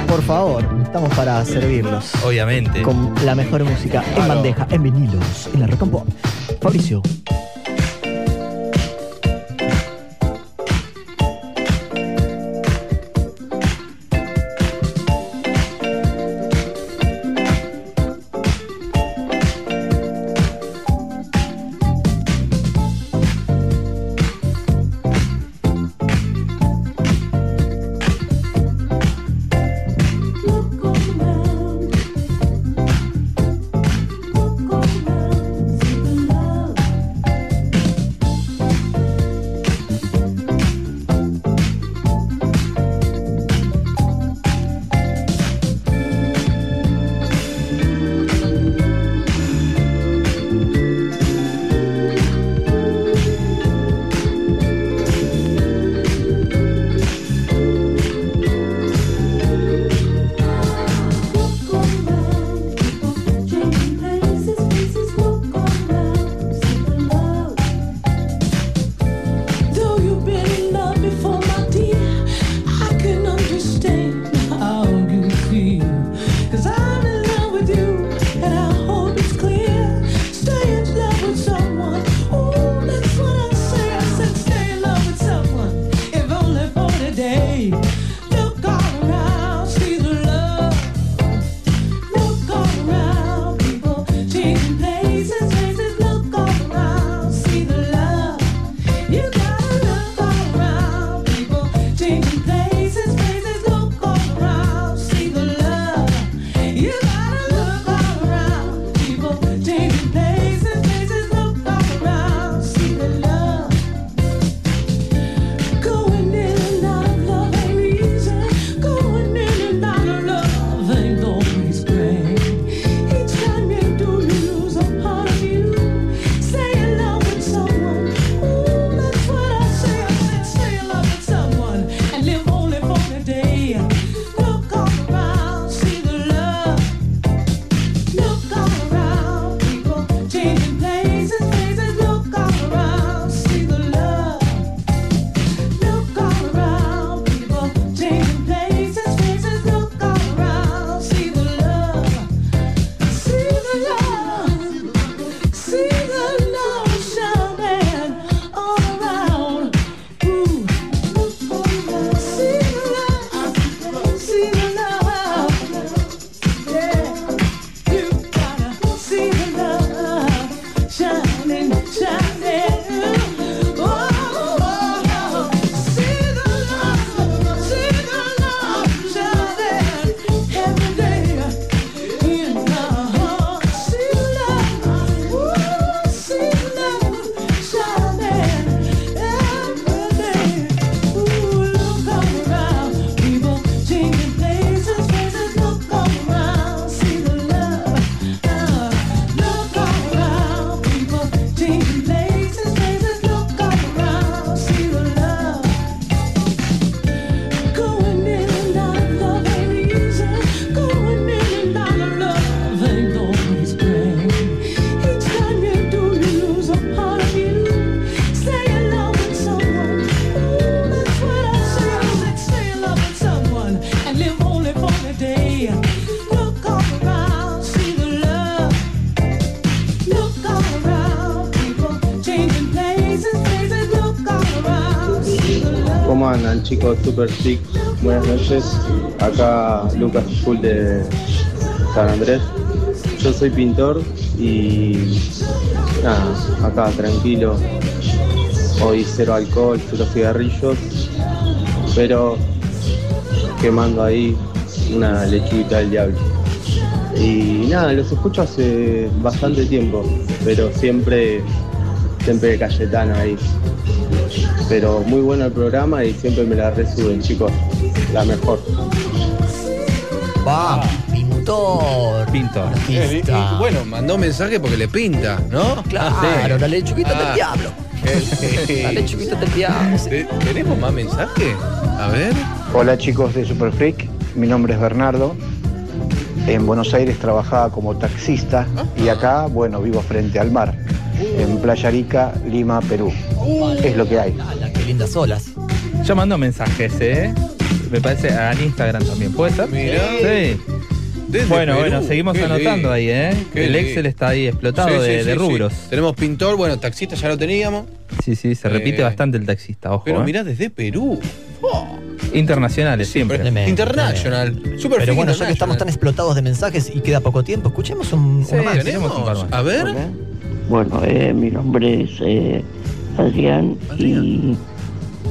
Por favor, estamos para servirlos. Obviamente. Con la mejor música en bandeja, en vinilos, en la Rock and Pop. Fabricio. Chicos Super Freak? Buenas noches. Acá Lucas Full de San Andrés. Yo soy pintor y nada, acá tranquilo. Hoy cero alcohol, cero cigarrillos, pero quemando ahí una lechuguita del diablo. Y nada, los escucho hace bastante tiempo, pero siempre, siempre Cayetano ahí. Pero muy bueno el programa y siempre me la resuben, chicos. La mejor. Va, pintor. Pintor. Eh, y- y bueno, mandó mensaje porque le pinta, ¿no? Claro, la lechuguita del diablo. La lechuguita del diablo. Te- ¿Tenemos más mensaje? A ver. Hola chicos de Super Freak, mi nombre es Bernardo. en Buenos Aires trabajaba como taxista y acá, bueno, vivo frente al mar, en Playa Rica, Lima, Perú. Es lo que hay. Qué lindas olas. Yo mando mensajes, ¿eh? Me parece a Instagram también. ¿Puede ser? Mirá. Sí. Desde bueno, Perú. bueno, seguimos Qué anotando ahí, ¿eh? Qué El. Excel está ahí explotado Sí, de, sí, de sí, rubros. sí. Tenemos pintor, bueno, taxista ya lo teníamos. Sí, sí, se repite Eh, bastante el taxista, ojo. Pero ¿eh? mirá desde Perú. Internacionales, siempre. International. tremendo. Super Pero bueno, ya que estamos tan explotados de mensajes y queda poco tiempo, escuchemos un, Sí, uno más. tenemos un par más. A ver. Bueno, eh, mi nombre es eh, Adrián, Y,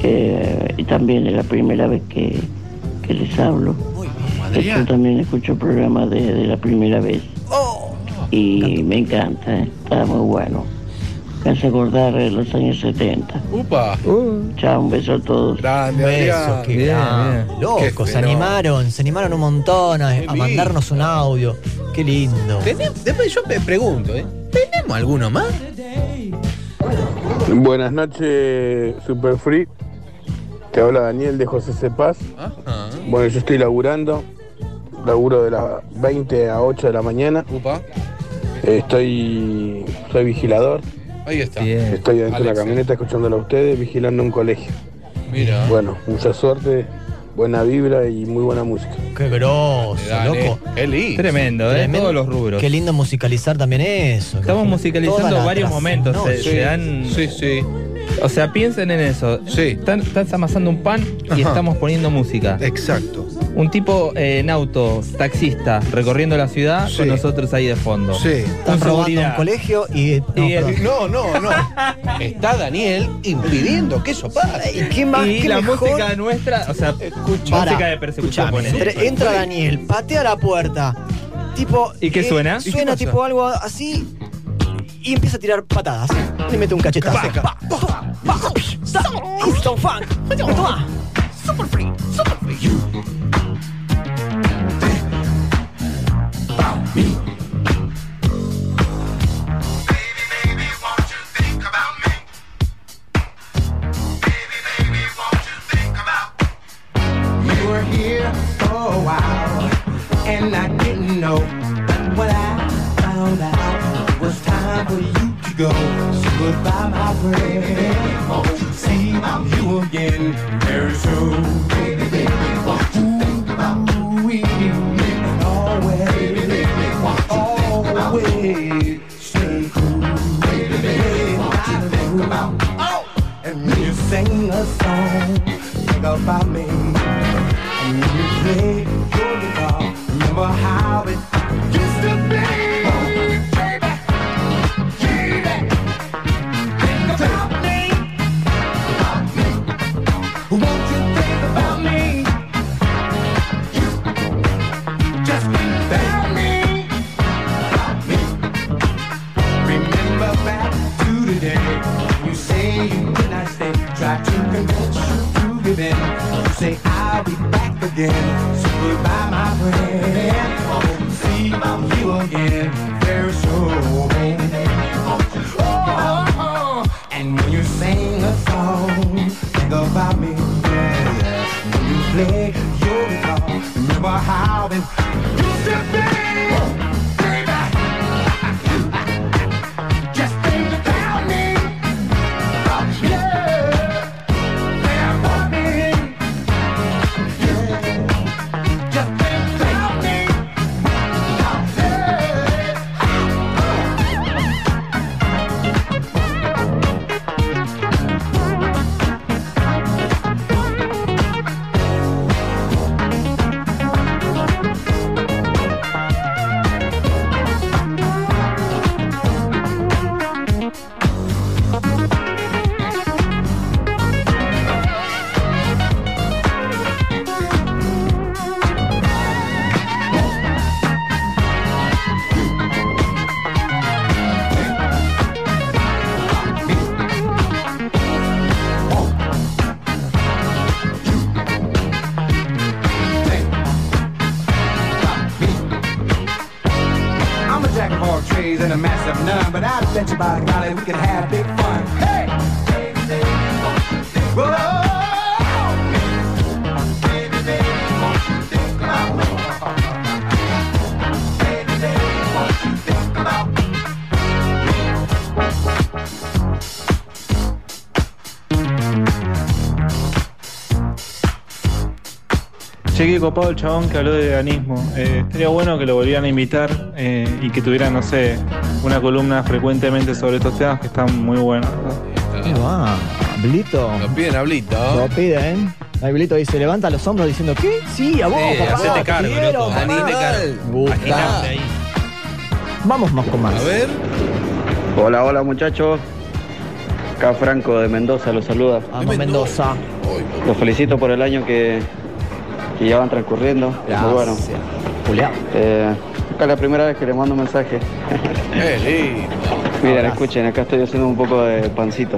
eh, y también es la primera vez que, que les hablo. Adrián. Yo también escucho el programa de, de la primera vez. Y me encanta, eh, está muy bueno. Me hace acordar de los años 70. Upa. Chao, un beso a todos. Grande, Beso, qué Bien, se animaron, se animaron un montón a, a mandarnos un audio. Qué lindo. Después yo me pregunto, ¿eh? ¿Tenemos alguno más? Buenas noches, Super Free. Te habla Daniel de José Cepaz. Ajá. Bueno, yo estoy laburando. Laburo de las 20 a 8 de la mañana. Upa. Eh, Estoy. Soy vigilador. Ahí está. Bien. Estoy dentro de la camioneta escuchándolo a ustedes, vigilando un colegio. Mira. Bueno, mucha suerte, buena vibra y muy buena música. Qué grosso, Dale. loco. Qué lindo. Tremendo, ¿eh? Tremendo. Todos los rubros. Qué lindo musicalizar también eso. Estamos musicalizando varios momentos. no, se, sí. se dan. Sí, sí. O sea, piensen en eso. Sí. Están, estás amasando un pan y Ajá. estamos poniendo música. Exacto. Un tipo eh, en auto, taxista, recorriendo la ciudad Sí. con nosotros ahí de fondo. Sí. Están robando un seguridad. colegio y. No, Y el- perdón. No, no, no. Está Daniel impidiendo que eso pase. ¿Y qué más? Y qué la mejor? música nuestra, o sea, música de persecución. escuchame, ponele. entre- entra Daniel, patea la puerta. Tipo. ¿Y qué suena? ¿Y qué Suena pasa? tipo algo así. Y empieza a tirar patadas. Le mete un cachetazo. Instant funk. Toma. Super free, super free. Go. So goodbye, my friend. Won't you see you again very soon? Qué copado el chabón que habló de veganismo. Eh, estaría bueno que lo volvieran a invitar eh, y que tuvieran, no sé, una columna frecuentemente sobre estos temas que están muy buenos. ¿Qué va? Blito. Lo piden a Blito. Lo piden. Ahí Blito dice, levanta los hombros diciendo, ¿qué? Sí, a vos, Sí, papá. hacete te quiero, cargo. Ahí. Vamos más con más. A ver. Hola, hola muchachos. Acá Franco de Mendoza los saluda. Vamos, Mendoza. Los felicito por el año que, que ya van transcurriendo. Muy bueno. Julián. Eh, acá es la primera vez que les mando un mensaje. Qué lindo. Miren, escuchen, acá estoy haciendo un poco de pancito.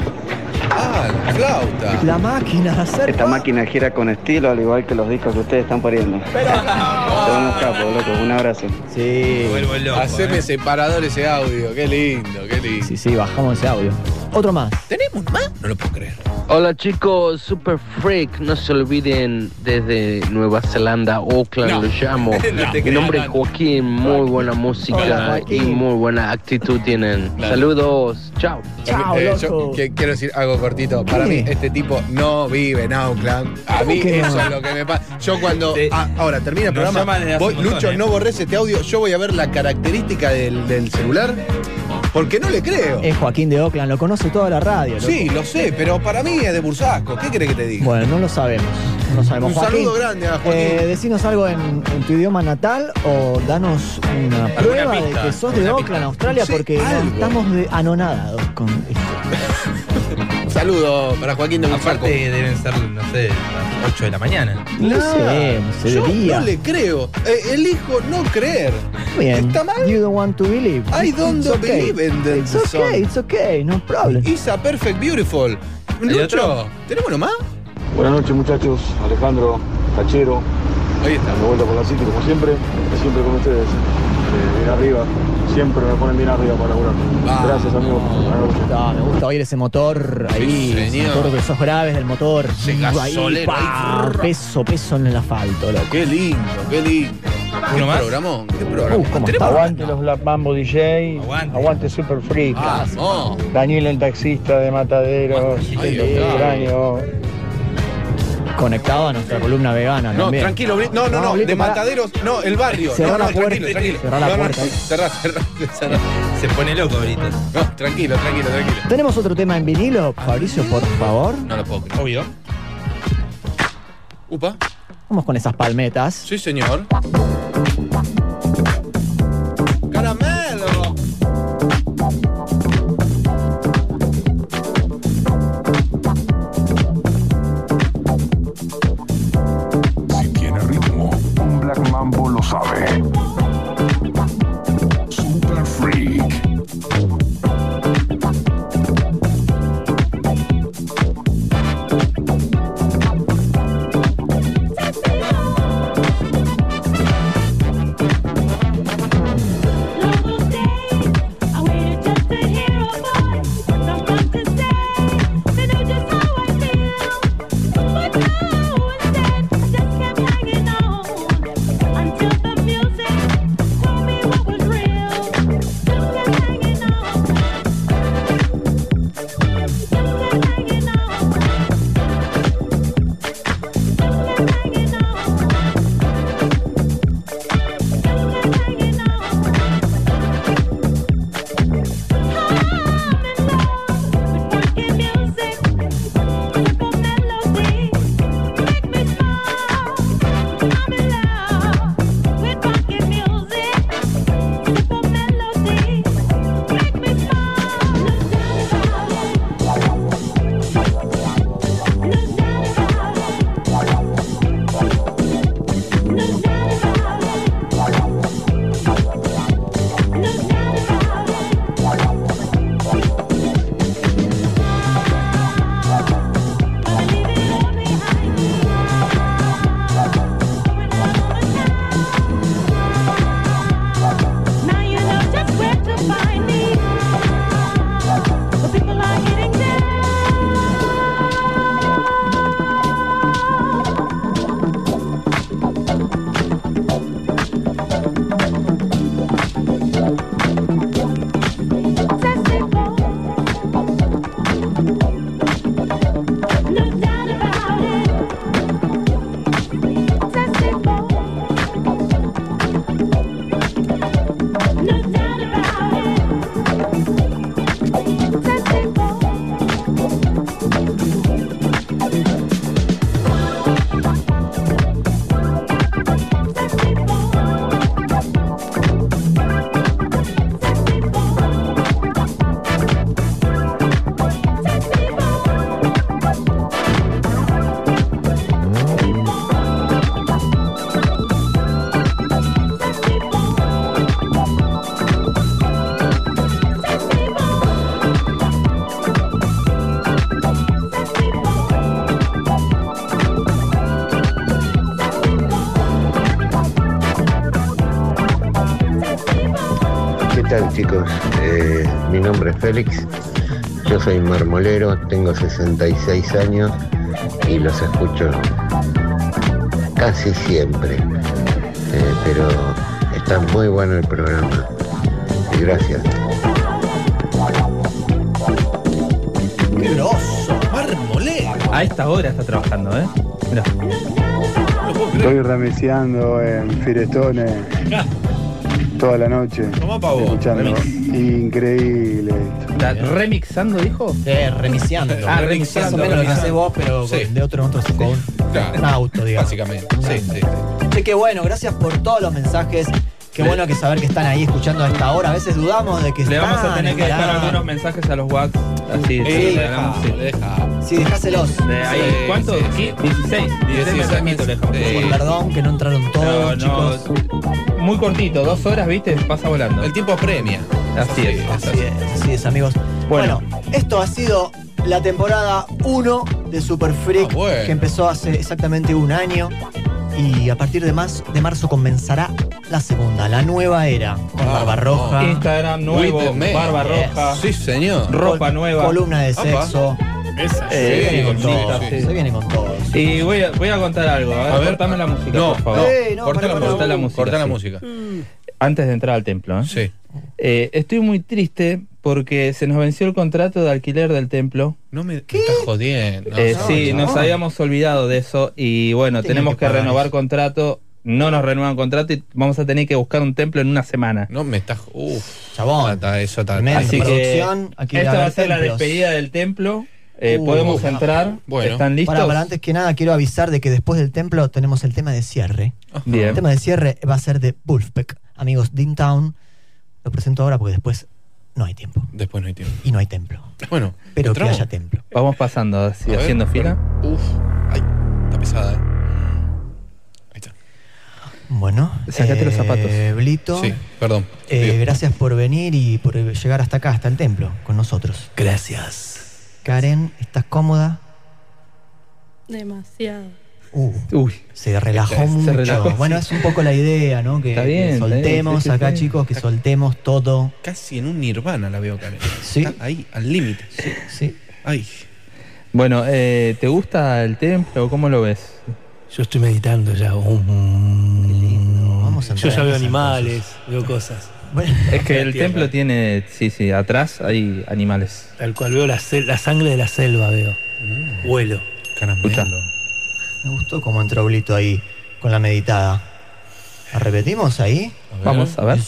Ah, la flauta. La máquina de hacer Esta máquina gira con estilo, al igual que los discos que ustedes están pariendo. Unos capos, loco. Un abrazo. Sí. Vuelvo loco. Haceme eh. separador ese audio. Qué lindo, qué lindo. Sí, sí, bajamos ese audio. Otro más. ¿Tenemos más? No lo puedo creer. Hola chicos, Super Freak, no se olviden desde Nueva Zelanda, Auckland, No. lo llamo. <laughs> No Mi nombre es. Joaquín, muy buena música Hola, y muy buena actitud tienen. Claro. Saludos, chao. Chao, Eh, loco. yo que- quiero decir algo cortito. Para ¿Qué? mí, este tipo no vive en Auckland. A ¿Cómo mí eso no? es lo que me pasa. Yo cuando. Ah, ahora termina el programa. voy- Lucho, ¿eh? no borres este audio. Yo voy a ver la característica del, del celular. Porque no le creo. Es Joaquín de Oakland, lo conoce toda la radio. loco. Sí, lo sé, pero para mí es de Bursasco. ¿Qué crees que te diga? Bueno, no lo sabemos. No sabemos. Un Joaquín, saludo grande a Joaquín. Eh, decinos algo en, en tu idioma natal o danos una prueba de que sos de ¿Alguna Oakland, pista? Australia, Sí, porque algo. estamos de anonadados con esto. <laughs> Un saludo para Joaquín de. Aparte deben ser, no sé, las 8 de la mañana. No sé, se Yo debía. no le creo. Eh, elijo no creer. Bien. ¿Está mal? You don't want to believe. I don't It's okay. believe in the It's okay, it's okay, no problem. It's a perfect beautiful. ¿Hay Lucho, otro? ¿tenemos uno más? Buenas noches muchachos, Alejandro, Cachero, Ahí está. de vuelta por la City como siempre, siempre con ustedes, eh, arriba, siempre me ponen bien arriba para laburar. Vamos. Gracias buenas noches. Ah, me gusta oír ese motor ahí, Sí, ese motor de esos graves del motor. Ese ahí, pa, peso, peso en el asfalto, loco. Qué lindo, qué lindo. ¿Qué ¿Uno más? programón? ¿Qué programón? Uh, ¿cómo ¿Tenemos está? Aguante los Black Mambo DJ, Aguante. aguante, Super Freak. Daniel el taxista de Mataderos, está. extraño. Conectado a nuestra columna vegana No, también. tranquilo, no, no, no, de mataderos, no, el barrio. Cerrá no, no, la puerta, tranquilo, tranquilo. cerrá la puerta. cerrá, cerrá, cerrá. Se pone loco ahorita. No, tranquilo, tranquilo, tranquilo. ¿Tenemos otro tema en vinilo, Fabricio, por favor? No lo puedo creer. Obvio. Upa. Vamos con esas palmetas. Sí, señor. Chicos? Eh, mi nombre es Félix, yo soy marmolero, tengo 66 años y los escucho casi siempre. Eh, pero está muy bueno el programa. Y gracias. Marmolero. A esta hora está trabajando, ¿eh? Mirá. Estoy rameseando en Firestone toda la noche. Toma pa' vos, Escuchando. remix. Increíble. ¿Está remixando, dijo? Eh, remiciando. Ah, Remix, Más remixando. o menos lo que haces vos, pero Sí. con- de otro, otro con Claro. un auto, digamos. Básicamente. Sí, sí, sí. Che, qué bueno, gracias por todos los mensajes. Qué bueno que saber que están ahí escuchando a esta hora. A veces dudamos de que Le están. vamos a tener que dejar algunos mensajes a los WhatsApp. Así, Sí, le regalamos, sí. Sí, dejáselos. De ahí, Sí, ¿Cuántos? sí, ¿Qui- 16. 16 mensajitos le dejamos. Por Perdón que no entraron todos, No, no, chicos. muy cortito, dos horas, viste, pasa volando. El tiempo premia. Así es. Así es, así es, amigos. Bueno. Bueno, esto ha sido la temporada 1 de Super Freak, Ah, bueno. que empezó hace exactamente un año. Y a partir de, más, de marzo comenzará la segunda, la nueva era, con Ah, Barba Roja, Instagram nuevo, With the man. barba Yes. roja, Sí, señor. ropa nueva. columna de sexo. Esa. Eh, se viene con sí, todo. sí. Se viene con todo. Y voy a, voy a contar algo. A ver, A ver. cortame la música, No, por favor. no. No, Corta para, la música. Corta la música, Corta la sí. música. Antes de entrar al templo, ¿eh? Sí. Eh, estoy muy triste porque se nos venció el contrato de alquiler del templo. No me estás jodiendo. Eh, No, sí, no. nos habíamos olvidado de eso y bueno, tenemos que renovar eso. contrato. No nos renuevan contrato y vamos a tener que buscar un templo en una semana. No me estás. Uf. Chabón. Está- eso está. Así que esta va a ser la despedida del templo. Eh, Uh, Podemos bueno. entrar. Bueno. ¿Están listos? Para, para, antes que nada quiero avisar de que después del templo tenemos el tema de cierre. Bien. El tema de cierre va a ser de Wolfpack. Amigos, Town Lo presento ahora porque después no hay tiempo. Después no hay tiempo. Y no hay templo. Bueno, Pero que ¿entramos? haya templo. Vamos pasando, así, A ver, haciendo fila. Uf. Ay, está pesada, eh. Bueno. Sacate los zapatos. Blito. Sí, perdón. eh, gracias por venir y por llegar hasta acá, hasta el templo, con nosotros. Gracias. Karen, ¿estás cómoda? Demasiado. Uh, Uy. se relajó Se mucho. relajó, bueno, es un poco la idea, ¿no? Que, Está que bien, soltemos acá, chicos, que soltemos todo. Casi en un nirvana la veo, Karen. Sí. Está ahí, al límite. Sí, sí. Ay. Bueno, eh, ¿te gusta el templo? ¿Cómo lo ves? Yo estoy meditando ya. Um, Vamos a Yo ya veo animales, veo cosas. Bueno, <laughs> Es que el Tierra. templo tiene, sí, sí, atrás hay animales. Tal cual veo la, sangre de la selva, veo. Vuelo. Escucha. me gustó cómo entró Blito ahí con la meditada. ¿La repetimos ahí? Vamos a ver.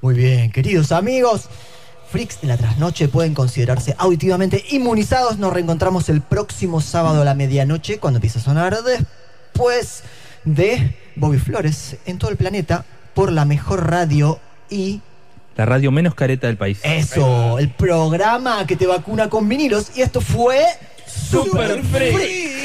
Muy bien, queridos amigos. Freaks de la trasnoche pueden considerarse auditivamente inmunizados. Nos reencontramos el próximo sábado a la medianoche cuando empieza a sonar después de Bobby Flores en todo el planeta por la mejor radio y La radio menos careta del país. eso, el programa que te vacuna con vinilos. Y esto fue Super Freak.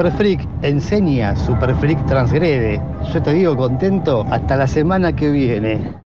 Super Freak enseña, Super Freak transgrede. Yo te digo contento hasta la semana que viene.